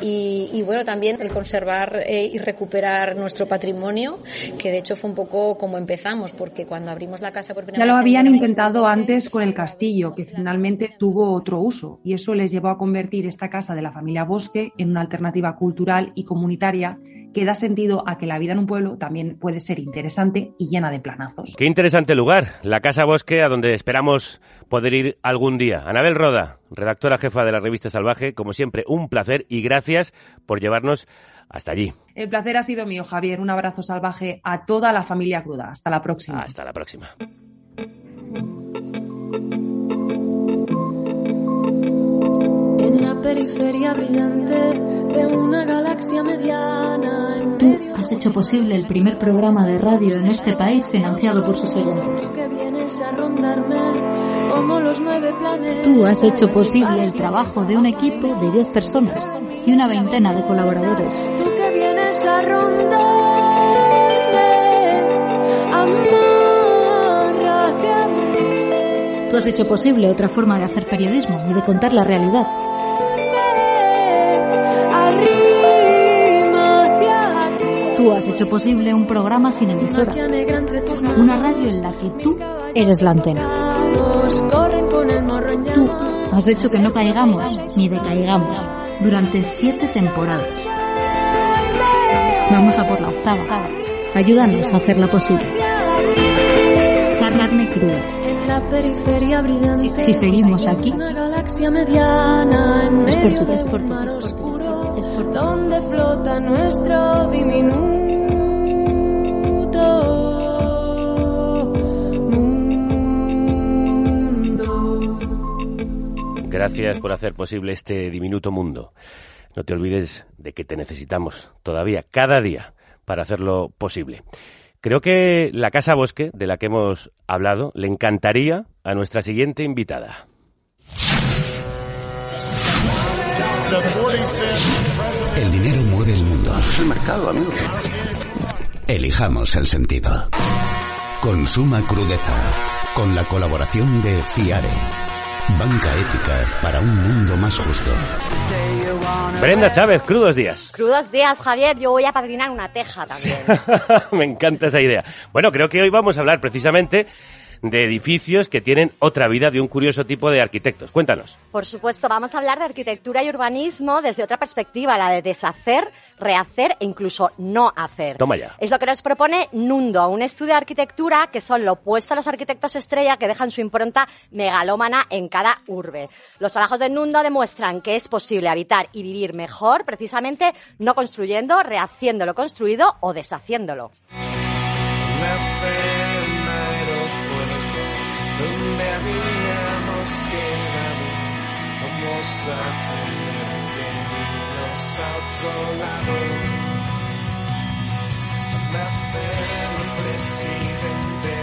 Y, bueno, también el conservar eh, y recuperar nuestro patrimonio, que de hecho fue un poco como empezamos, porque cuando abrimos la casa por primera Ya lo vez, habían intentado antes con el castillo, que finalmente tuvo otro uso, y eso les llevó a convertir esta casa de la familia Bosque en una alternativa cultural y comunitaria que da sentido a que la vida en un pueblo también puede ser interesante y llena de planazos. Qué interesante lugar, la Casa Bosque, a donde esperamos poder ir algún día. Anabel Roda, redactora jefa de la revista Salvaje, como siempre, un placer y gracias por llevarnos hasta allí. El placer ha sido mío, Javier. Un abrazo salvaje a toda la familia cruda. Hasta la próxima. Hasta la próxima. En la periferia brillante de una galaxia mediana. en Tú has hecho posible el primer programa de radio en este país financiado por sus oyentes. tú has hecho posible el trabajo de un equipo de 10 personas y una veintena de colaboradores. Tú que vienes a. Tú has hecho posible otra forma de hacer periodismo y de contar la realidad. Tú has hecho posible un programa sin emisora. Una radio en la que tú eres la antena. Tú has hecho que no caigamos ni decaigamos durante siete temporadas. Vamos a por la octava. Ayúdanos a hacerla posible. Carne cruda. En la periferia brillante. Si seguimos aquí, Es por ti, es por mar es por es por donde flota nuestro diminuto mundo. Gracias por hacer posible este diminuto mundo. No te olvides de que te necesitamos todavía, cada día, para hacerlo posible. Creo que la Casa Bosque, de la que hemos hablado, le encantaría a nuestra siguiente invitada. El dinero mueve el mundo. Es el mercado, amigo. Elijamos el sentido. Consuma crudeza. Con la colaboración de Fiare. Banca ética para un mundo más justo. Brenda Chávez, crudos días. Crudos días, Javier. Yo voy a padrinar una teja también. <laughs> Me encanta esa idea. Bueno, creo que hoy vamos a hablar precisamente de edificios que tienen otra vida de un curioso tipo de arquitectos. Cuéntanos. Por supuesto, vamos a hablar de arquitectura y urbanismo desde otra perspectiva, la de deshacer, rehacer e incluso no hacer. Toma ya. Es lo que nos propone Nundo, un estudio de arquitectura que son lo opuesto a los arquitectos estrella que dejan su impronta megalómana en cada urbe. Los trabajos de Nundo demuestran que es posible habitar y vivir mejor precisamente no construyendo, rehaciendo lo construido o deshaciéndolo. Donde habíamos quedado, vamos a tener que irnos a otro lado. Nacer presidente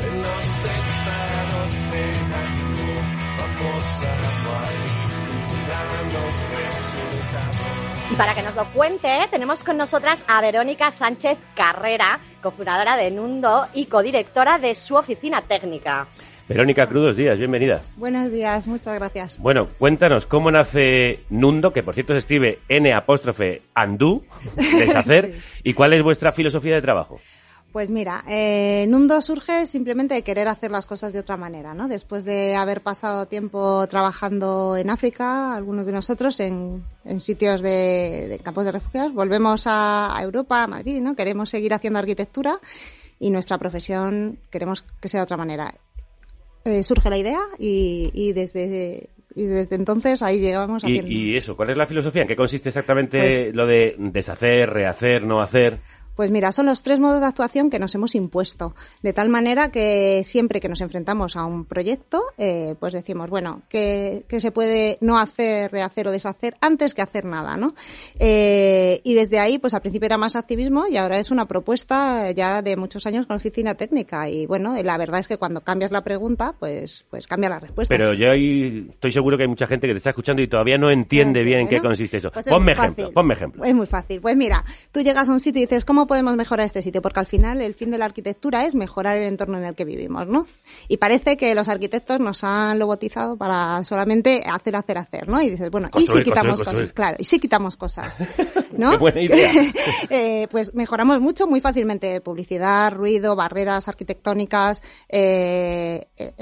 de los estados de ánimo, vamos a cualificar los resultados. Y para que nos lo cuente, tenemos con nosotras a Verónica Sánchez Carrera, cofundadora de Nundo y codirectora de su oficina técnica. Verónica, crudos días, bienvenida. Buenos días, muchas gracias. Bueno, cuéntanos cómo nace Nundo, que por cierto se escribe N apóstrofe andú, <laughs> deshacer, y cuál es vuestra filosofía de trabajo. Pues mira, eh, Nundo surge simplemente de querer hacer las cosas de otra manera, ¿no? Después de haber pasado tiempo trabajando en África, algunos de nosotros en, en sitios de, de campos de refugiados, volvemos a, a Europa, a Madrid, ¿no? Queremos seguir haciendo arquitectura y nuestra profesión queremos que sea de otra manera. Eh, surge la idea y, y desde y desde entonces ahí llegamos Y, haciendo. y eso, ¿cuál es la filosofía? ¿En qué consiste exactamente Pues- lo de deshacer, rehacer, no hacer? Pues mira, son los tres modos de actuación que nos hemos impuesto. De tal manera que siempre que nos enfrentamos a un proyecto, eh, pues decimos, bueno, ¿qué, qué se puede no hacer, rehacer o deshacer antes que hacer nada, ¿no? Eh, y desde ahí, pues al principio era más activismo y ahora es una propuesta ya de muchos años con oficina técnica. Y bueno, la verdad es que cuando cambias la pregunta, pues, pues cambia la respuesta. Pero yo ahí estoy seguro que hay mucha gente que te está escuchando y todavía no entiende bien en qué consiste eso. Pues es ponme ejemplo, fácil. ponme ejemplo. Es muy fácil. Pues mira, tú llegas a un sitio y dices, ¿cómo podemos mejorar este sitio? Porque al final el fin de la arquitectura es mejorar el entorno en el que vivimos, ¿no? Y parece que los arquitectos nos han lobotizado para solamente hacer, hacer, hacer, ¿no? Y dices, bueno, ¿y si quitamos construir, construir. cosas? Claro, ¿y si quitamos cosas? <laughs> ¿No? Qué buena idea. <laughs> Eh, pues mejoramos mucho muy fácilmente. Publicidad, ruido, barreras arquitectónicas, eh, eh,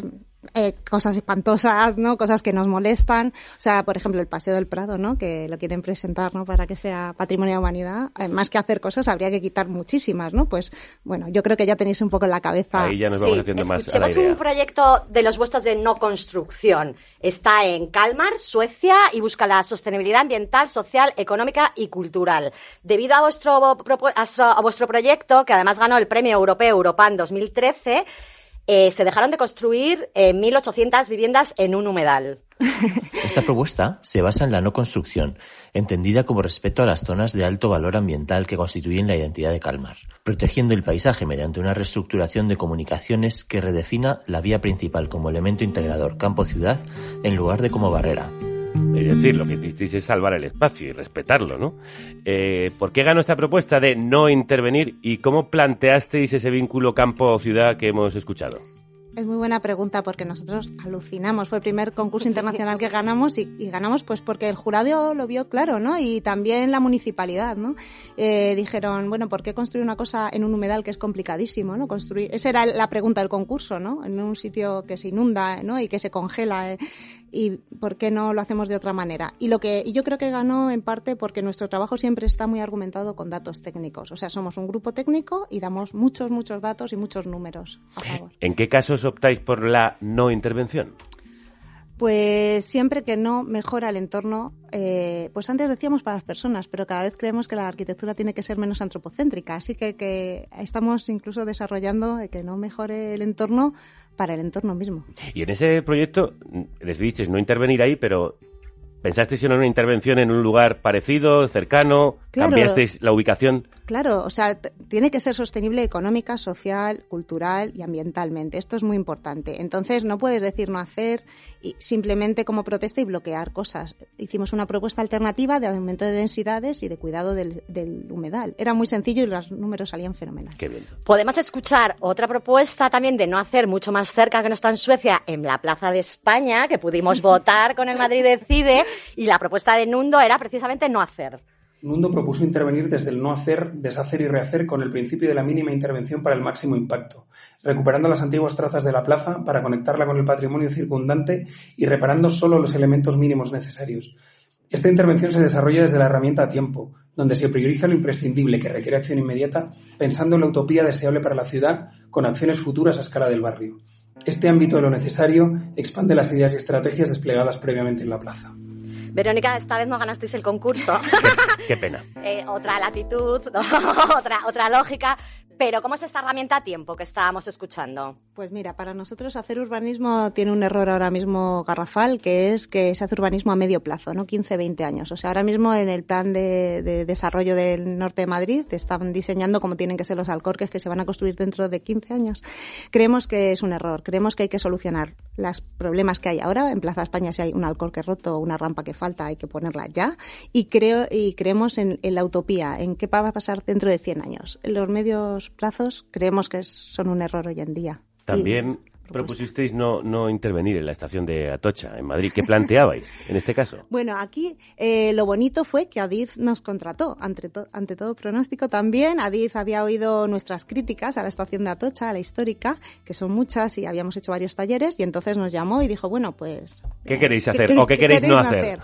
eh, cosas espantosas, ¿no? Cosas que nos molestan. O sea, por ejemplo, el Paseo del Prado, ¿no? Que lo quieren presentar, ¿no? Para que sea patrimonio de la humanidad. Eh, más que hacer cosas, habría que quitar muchísimas, ¿no? Pues, bueno, yo creo que ya tenéis un poco en la cabeza. Ahí ya nos vamos haciendo más a la Escuchemos idea. un proyecto de los vuestros de no construcción. Está en Kalmar, Suecia, y busca la sostenibilidad ambiental, social, económica y cultural. Debido a vuestro, propu- a vuestro- a vuestro proyecto, que además ganó el Premio Europeo Europan 2013, eh, se dejaron de construir eh, 1.800 viviendas en un humedal. <laughs> Esta propuesta se basa en la no construcción, entendida como respeto a las zonas de alto valor ambiental que constituyen la identidad de Calmar, protegiendo el paisaje mediante una reestructuración de comunicaciones que redefina la vía principal como elemento integrador campo-ciudad en lugar de como barrera. Es decir, lo que hicisteis es salvar el espacio y respetarlo, ¿no? Eh, ¿Por qué ganó esta propuesta de no intervenir y cómo planteasteis ese vínculo campo-ciudad que hemos escuchado? Es muy buena pregunta porque nosotros alucinamos. Fue el primer concurso internacional que ganamos y, ganamos pues porque el jurado lo vio claro, ¿no? Y también la municipalidad, ¿no? Eh, dijeron, bueno, ¿por qué construir una cosa en un humedal que es complicadísimo, ¿no? Construir, esa era la pregunta del concurso, ¿no? En un sitio que se inunda, ¿no? Y que se congela. eh, y por qué no lo hacemos de otra manera. Y lo que y yo creo que ganó en parte porque nuestro trabajo siempre está muy argumentado con datos técnicos. O sea, somos un grupo técnico y damos muchos, muchos datos y muchos números a favor. ¿En qué casos optáis por la no intervención? Pues siempre que no mejora el entorno, eh, pues antes decíamos para las personas, pero cada vez creemos que la arquitectura tiene que ser menos antropocéntrica, así que, que estamos incluso desarrollando eh, que no mejore el entorno para el entorno mismo. Y en ese proyecto decidisteis no intervenir ahí, pero ¿pensasteis en una intervención en un lugar parecido, cercano? Claro. ¿Cambiasteis la ubicación? Claro, o sea, tiene que ser sostenible económica, social, cultural y ambientalmente. Esto es muy importante. Entonces, no puedes decir no hacer y simplemente como protesta y bloquear cosas. Hicimos una propuesta alternativa de aumento de densidades y de cuidado del, del humedal. Era muy sencillo y los números salían fenomenal. Qué bien. Podemos escuchar otra propuesta también de no hacer mucho más cerca que no está en Suecia, en la Plaza de España, que pudimos votar con el Madrid Decide, y la propuesta de Nundo era precisamente no hacer. Nundo propuso intervenir desde el no hacer, deshacer y rehacer con el principio de la mínima intervención para el máximo impacto, recuperando las antiguas trazas de la plaza para conectarla con el patrimonio circundante y reparando solo los elementos mínimos necesarios. Esta intervención se desarrolla desde la herramienta a tiempo, donde se prioriza lo imprescindible que requiere acción inmediata, pensando en la utopía deseable para la ciudad con acciones futuras a escala del barrio. Este ámbito de lo necesario expande las ideas y estrategias desplegadas previamente en la plaza. Verónica, esta vez no ganasteis el concurso. Qué pena. <laughs> Eh, otra latitud, <laughs> otra lógica. Pero, ¿cómo es esta herramienta a tiempo que estábamos escuchando? Pues mira, para nosotros hacer urbanismo tiene un error ahora mismo garrafal, que es que se hace urbanismo a medio plazo, no 15, 20 años. O sea, ahora mismo en el plan de, de desarrollo del norte de Madrid te están diseñando cómo tienen que ser los alcorques que se van a construir dentro de 15 años. Creemos que es un error, creemos que hay que solucionar los problemas que hay ahora. En Plaza España, si hay un alcorque roto una rampa que falta, hay que ponerla ya. Y, creo, y creemos en, en la utopía, en qué va a pasar dentro de 100 años. Los medios plazos creemos que son un error hoy en día. También propusisteis no, no intervenir en la estación de Atocha, en Madrid. ¿Qué planteabais en este caso? <laughs> Bueno, aquí eh, lo bonito fue que Adif nos contrató, ante, to- ante todo pronóstico también. Adif había oído nuestras críticas a la estación de Atocha, a la histórica, que son muchas y habíamos hecho varios talleres, y entonces nos llamó y dijo, bueno, pues... ¿Qué queréis ¿qué- hacer qué- o qué queréis no hacer?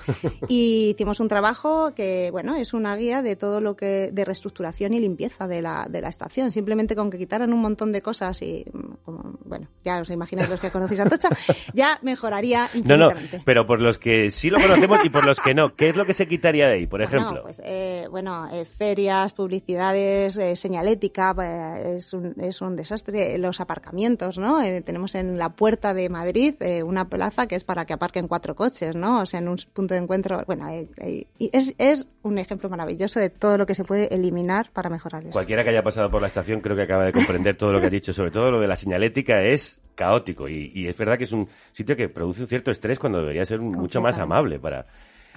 Y hicimos un trabajo que, bueno, es una guía de todo lo que, de reestructuración y limpieza de la, de la estación. Simplemente con que quitaran un montón de cosas y, como, bueno, ya os imagináis los que conocéis Atocha, <laughs> ya mejoraría No, no, pero por los que sí lo conocemos y por los que no, ¿qué es lo que se quitaría de ahí, por Bueno, ejemplo? pues, eh, bueno, eh, ferias, publicidades, eh, señalética, eh, es, un, es un desastre. Los aparcamientos, ¿no? Tenemos en la puerta de Madrid una plaza que es para que aparquen cuatro coches, ¿no? O sea, en un punto de encuentro. Bueno, y es, es un ejemplo maravilloso de todo lo que se puede eliminar para mejorar eso. Cualquiera que haya pasado por la estación creo que acaba de comprender todo lo que ha dicho, sobre todo lo de la señalética es caótico y, y es verdad que es un sitio que produce un cierto estrés cuando debería ser mucho más amable para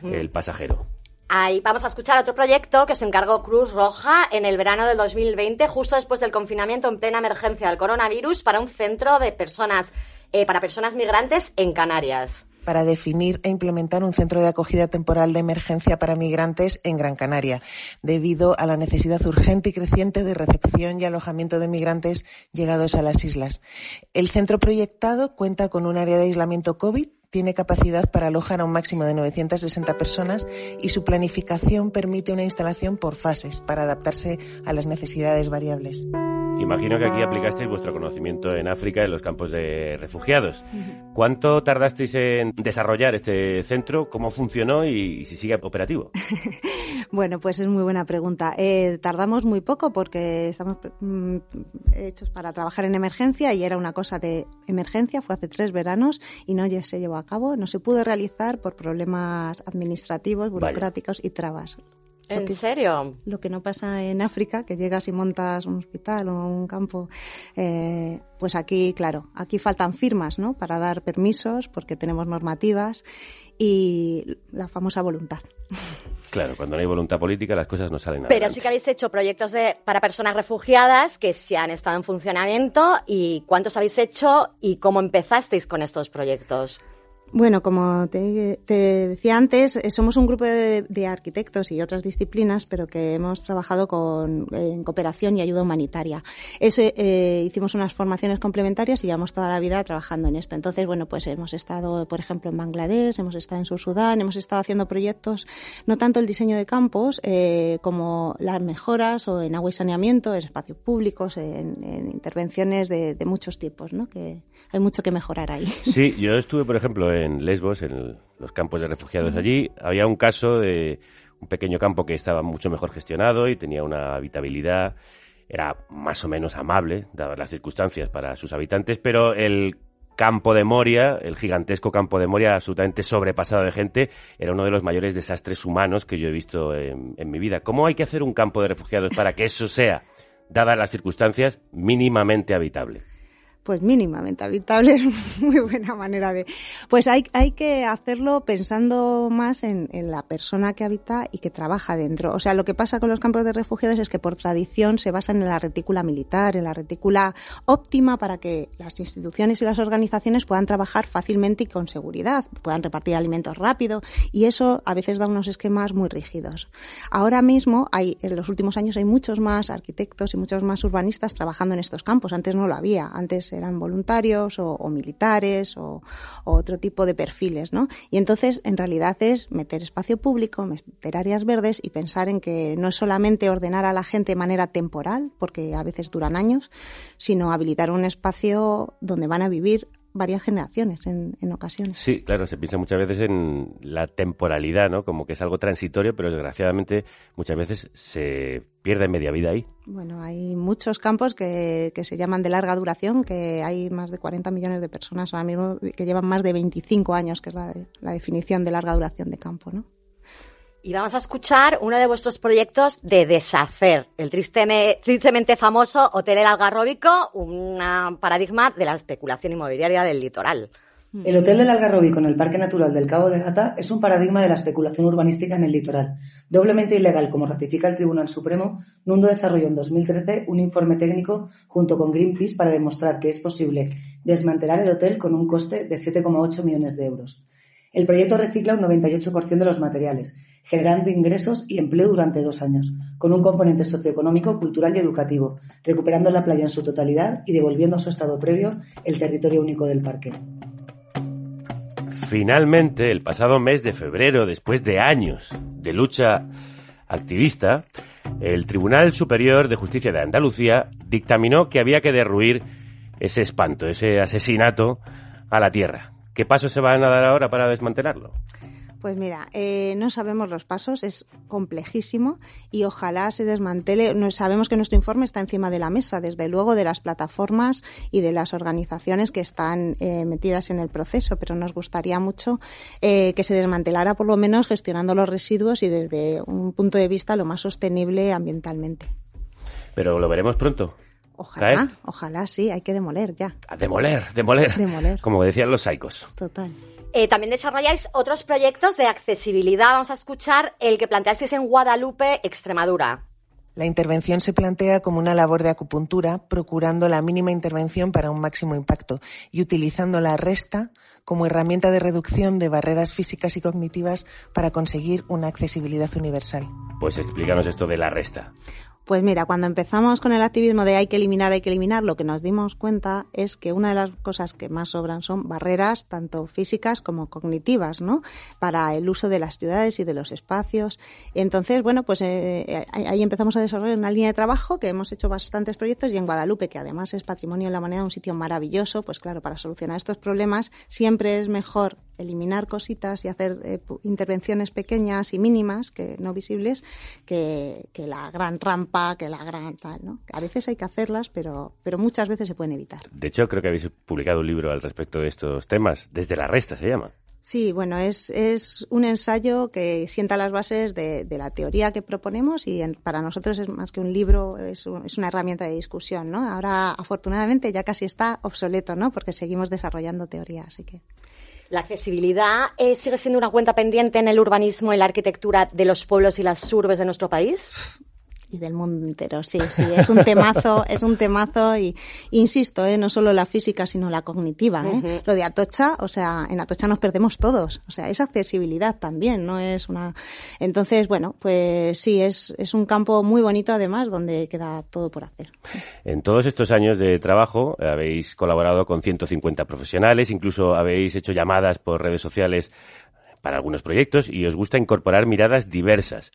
el pasajero. Ahí vamos a escuchar otro proyecto que se encargó Cruz Roja en el verano del 2020, justo después del confinamiento en plena emergencia del coronavirus, para un centro de personas, eh, para personas migrantes en Canarias. Para definir e implementar un centro de acogida temporal de emergencia para migrantes en Gran Canaria, debido a la necesidad urgente y creciente de recepción y alojamiento de migrantes llegados a las islas. El centro proyectado cuenta con un área de aislamiento COVID tiene capacidad para alojar a un máximo de 960 personas y su planificación permite una instalación por fases para adaptarse a las necesidades variables. Imagino que aquí aplicasteis vuestro conocimiento en África en los campos de refugiados. ¿Cuánto tardasteis en desarrollar este centro? ¿Cómo funcionó y, si sigue operativo? <laughs> Bueno, pues es muy buena pregunta. Eh, tardamos muy poco porque estamos mm, hechos para trabajar en emergencia y era una cosa de emergencia, fue hace tres veranos y no ya se llevó a cabo, no se pudo realizar por problemas administrativos, burocráticos y trabas. ¿En Lo que- serio? Lo que no pasa en África, que llegas y montas un hospital o un campo, eh, pues aquí, claro, aquí faltan firmas, ¿no? Para dar permisos, porque tenemos normativas y la famosa voluntad. Claro, cuando no hay voluntad política las cosas no salen nada. Pero sí que habéis hecho proyectos de- para personas refugiadas que sí han estado en funcionamiento. ¿Y cuántos habéis hecho y cómo empezasteis con estos proyectos? Bueno, como te, decía antes, eh, somos un grupo de, arquitectos y otras disciplinas, pero que hemos trabajado con, en cooperación y ayuda humanitaria. Eso, eh, hicimos unas formaciones complementarias y llevamos toda la vida trabajando en esto. Entonces, bueno, pues hemos estado, por ejemplo, en Bangladesh, hemos estado en Sur Sudán, hemos estado haciendo proyectos, no tanto el diseño de campos, eh, como las mejoras o en agua y saneamiento, en espacios públicos, en, en intervenciones de, muchos tipos, ¿no? Que hay mucho que mejorar ahí. Sí, yo estuve, por ejemplo, en Lesbos, en el- los campos de refugiados allí. Había un caso de un pequeño campo que estaba mucho mejor gestionado y tenía una habitabilidad, era más o menos amable, dadas las circunstancias para sus habitantes, pero el campo de Moria, el gigantesco campo de Moria, absolutamente sobrepasado de gente, era uno de los mayores desastres humanos que yo he visto en, en mi vida. ¿Cómo hay que hacer un campo de refugiados para que eso sea, dadas las circunstancias, mínimamente habitable? Pues mínimamente habitable es <laughs> muy buena manera de pues hay, hay que hacerlo pensando más en, en la persona que habita y que trabaja dentro. O sea lo que pasa con los campos de refugiados es que por tradición se basan en la retícula militar en la retícula óptima para que las instituciones y las organizaciones puedan trabajar fácilmente y con seguridad puedan repartir alimentos rápido y eso a veces da unos esquemas muy rígidos. Ahora mismo hay en los últimos años hay muchos más arquitectos y muchos más urbanistas trabajando en estos campos. Antes no lo había. Antes eran voluntarios o, militares o, o otro tipo de perfiles, ¿no? Y entonces, en realidad es meter espacio público, meter áreas verdes y pensar en que no es solamente ordenar a la gente de manera temporal, porque a veces duran años, sino habilitar un espacio donde van a vivir varias generaciones en, en ocasiones. Sí, claro, se piensa muchas veces en la temporalidad, ¿no? Como que es algo transitorio, pero desgraciadamente muchas veces se pierde media vida ahí. Bueno, hay muchos campos que, que se llaman de larga duración, que hay más de 40 millones de personas ahora mismo que llevan más de 25 años, que es la, la definición de larga duración de campo, ¿no? Y vamos a escuchar uno de vuestros proyectos de deshacer, el tristeme- tristemente famoso Hotel El Algarrobico, un paradigma de la especulación inmobiliaria del litoral. El Hotel del Algarrobico en el Parque Natural del Cabo de Gata es un paradigma de la especulación urbanística en el litoral. Doblemente ilegal, como ratifica el Tribunal Supremo, Nundo desarrolló en 2013 un informe técnico junto con Greenpeace para demostrar que es posible desmantelar el hotel con un coste de 7,8 millones de euros. El proyecto recicla un 98% de los materiales, generando ingresos y empleo durante dos años, con un componente socioeconómico, cultural y educativo, recuperando la playa en su totalidad y devolviendo a su estado previo el territorio único del parque. Finalmente, el pasado mes de febrero, después de años de lucha activista, el Tribunal Superior de Justicia de Andalucía dictaminó que había que derruir ese espanto, ese asesinato a la Tierra. ¿Qué pasos se van a dar ahora para desmantelarlo? Pues mira, eh, no sabemos los pasos, es complejísimo y ojalá se desmantele. No, sabemos que nuestro informe está encima de la mesa, desde luego de las plataformas y de las organizaciones que están eh, metidas en el proceso, pero nos gustaría mucho eh, que se desmantelara por lo menos gestionando los residuos y desde un punto de vista lo más sostenible ambientalmente. Pero lo veremos pronto. Ojalá, ojalá sí, hay que demoler ya. A demoler, demoler. Demoler. Como decían los saicos. Total. Eh, también desarrolláis otros proyectos de accesibilidad. Vamos a escuchar el que planteasteis en Guadalupe, Extremadura. La intervención se plantea como una labor de acupuntura, procurando la mínima intervención para un máximo impacto y utilizando la resta como herramienta de reducción de barreras físicas y cognitivas para conseguir una accesibilidad universal. Pues explícanos esto de la resta. Pues mira, cuando empezamos con el activismo de hay que eliminar, hay que eliminar, lo que nos dimos cuenta es que una de las cosas que más sobran son barreras, tanto físicas como cognitivas, ¿no? Para el uso de las ciudades y de los espacios. Entonces, bueno, pues eh, ahí empezamos a desarrollar una línea de trabajo que hemos hecho bastantes proyectos y en Guadalupe, que además es patrimonio de la humanidad, un sitio maravilloso, pues claro, para solucionar estos problemas siempre es mejor eliminar cositas y hacer eh, intervenciones pequeñas y mínimas, que no visibles, que, que la gran rampa, que la gran tal, ¿no? A veces hay que hacerlas, pero, pero muchas veces se pueden evitar. De hecho, creo que habéis publicado un libro al respecto de estos temas. Desde la resta se llama. Sí, bueno, es, es un ensayo que sienta las bases de, de la teoría que proponemos y en- para nosotros es más que un libro, es, un- es una herramienta de discusión, ¿no? Ahora, afortunadamente, ya casi está obsoleto, ¿no? Porque seguimos desarrollando teoría, así que... La accesibilidad eh, sigue siendo una cuenta pendiente en el urbanismo y la arquitectura de los pueblos y las urbes de nuestro país. Y del mundo entero. Sí, sí, es un temazo, <laughs> es un temazo y insisto, ¿eh? no solo la física sino la cognitiva. ¿eh? Lo de Atocha, o sea, en Atocha nos perdemos todos, o sea, es accesibilidad también, no es una. Entonces, bueno, pues sí, es es un campo muy bonito además donde queda todo por hacer. En todos estos años de trabajo habéis colaborado con 150 profesionales, incluso habéis hecho llamadas por redes sociales para algunos proyectos y os gusta incorporar miradas diversas.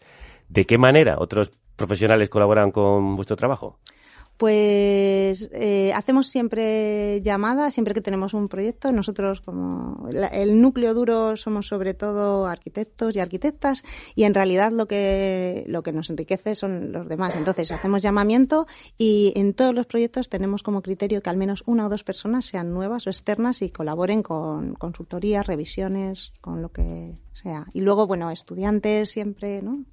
¿De qué manera otros profesionales colaboran con vuestro trabajo? Pues eh, hacemos siempre llamadas, siempre que tenemos un proyecto. Nosotros, como la- el núcleo duro, somos sobre todo arquitectos y arquitectas, y en realidad lo que, lo que nos enriquece son los demás. Entonces, hacemos llamamiento y en todos los proyectos tenemos como criterio que al menos una o dos personas sean nuevas o externas y colaboren con consultorías, revisiones, con lo que sea. Y luego, bueno, estudiantes siempre, ¿no?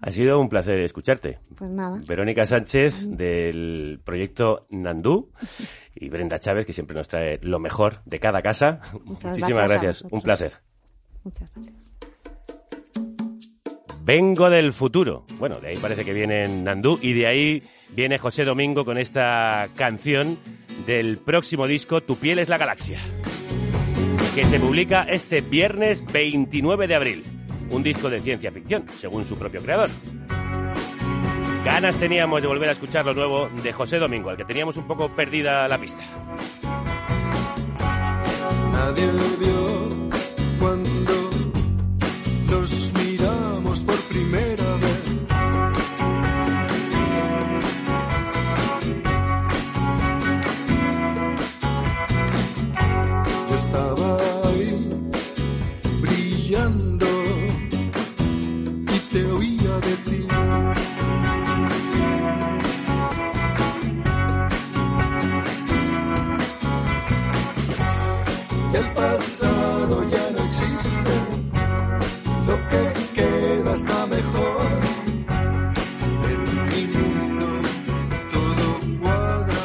Ha sido un placer escucharte. Pues nada. Verónica Sánchez del proyecto Nandú <laughs> y Brenda Chávez, que siempre nos trae lo mejor de cada casa. Muchas Muchísimas gracias. Un placer. Muchas gracias. Vengo del futuro. Bueno, de ahí parece que viene Nandú y de ahí viene José Domingo con esta canción del próximo disco Tu piel es la galaxia, que se publica este viernes 29 de abril. Un disco de ciencia ficción, según su propio creador. Ganas teníamos de volver a escuchar lo nuevo de José Domingo, al que teníamos un poco perdida la pista. Nadie vio cuando nos miramos por primera pasado ya no existe, lo que queda está mejor. En mi mundo todo cuadra,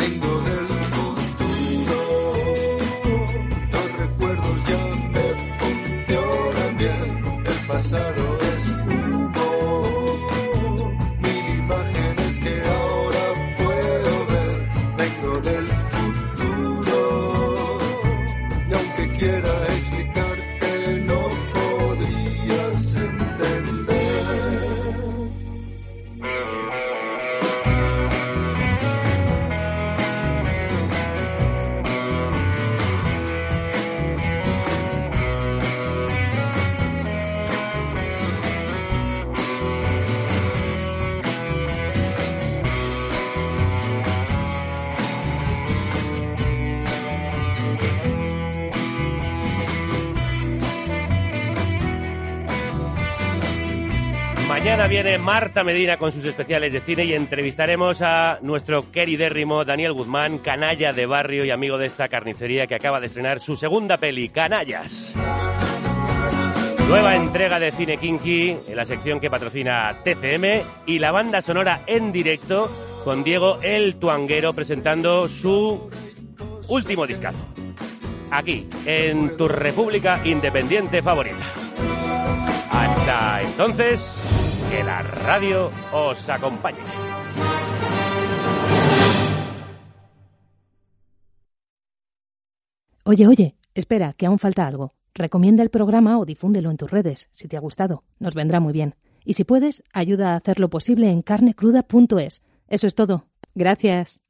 vengo del futuro, los recuerdos ya me funcionan bien, el pasado es humo, Marta Medina con sus especiales de cine y entrevistaremos a nuestro queridérrimo Daniel Guzmán, canalla de barrio y amigo de esta carnicería que acaba de estrenar su segunda peli, Canallas. Nueva entrega de Cine Kinky en la sección que patrocina TCM y la banda sonora en directo con Diego El Tuanguero presentando su último discazo. Aquí, en tu República Independiente favorita. Hasta entonces, que la radio os acompañe. Oye, oye, espera, que aún falta algo. Recomienda el programa o difúndelo en tus redes, si te ha gustado. Nos vendrá muy bien. Y si puedes, ayuda a hacerlo posible en carnecruda.es. Eso es todo. Gracias.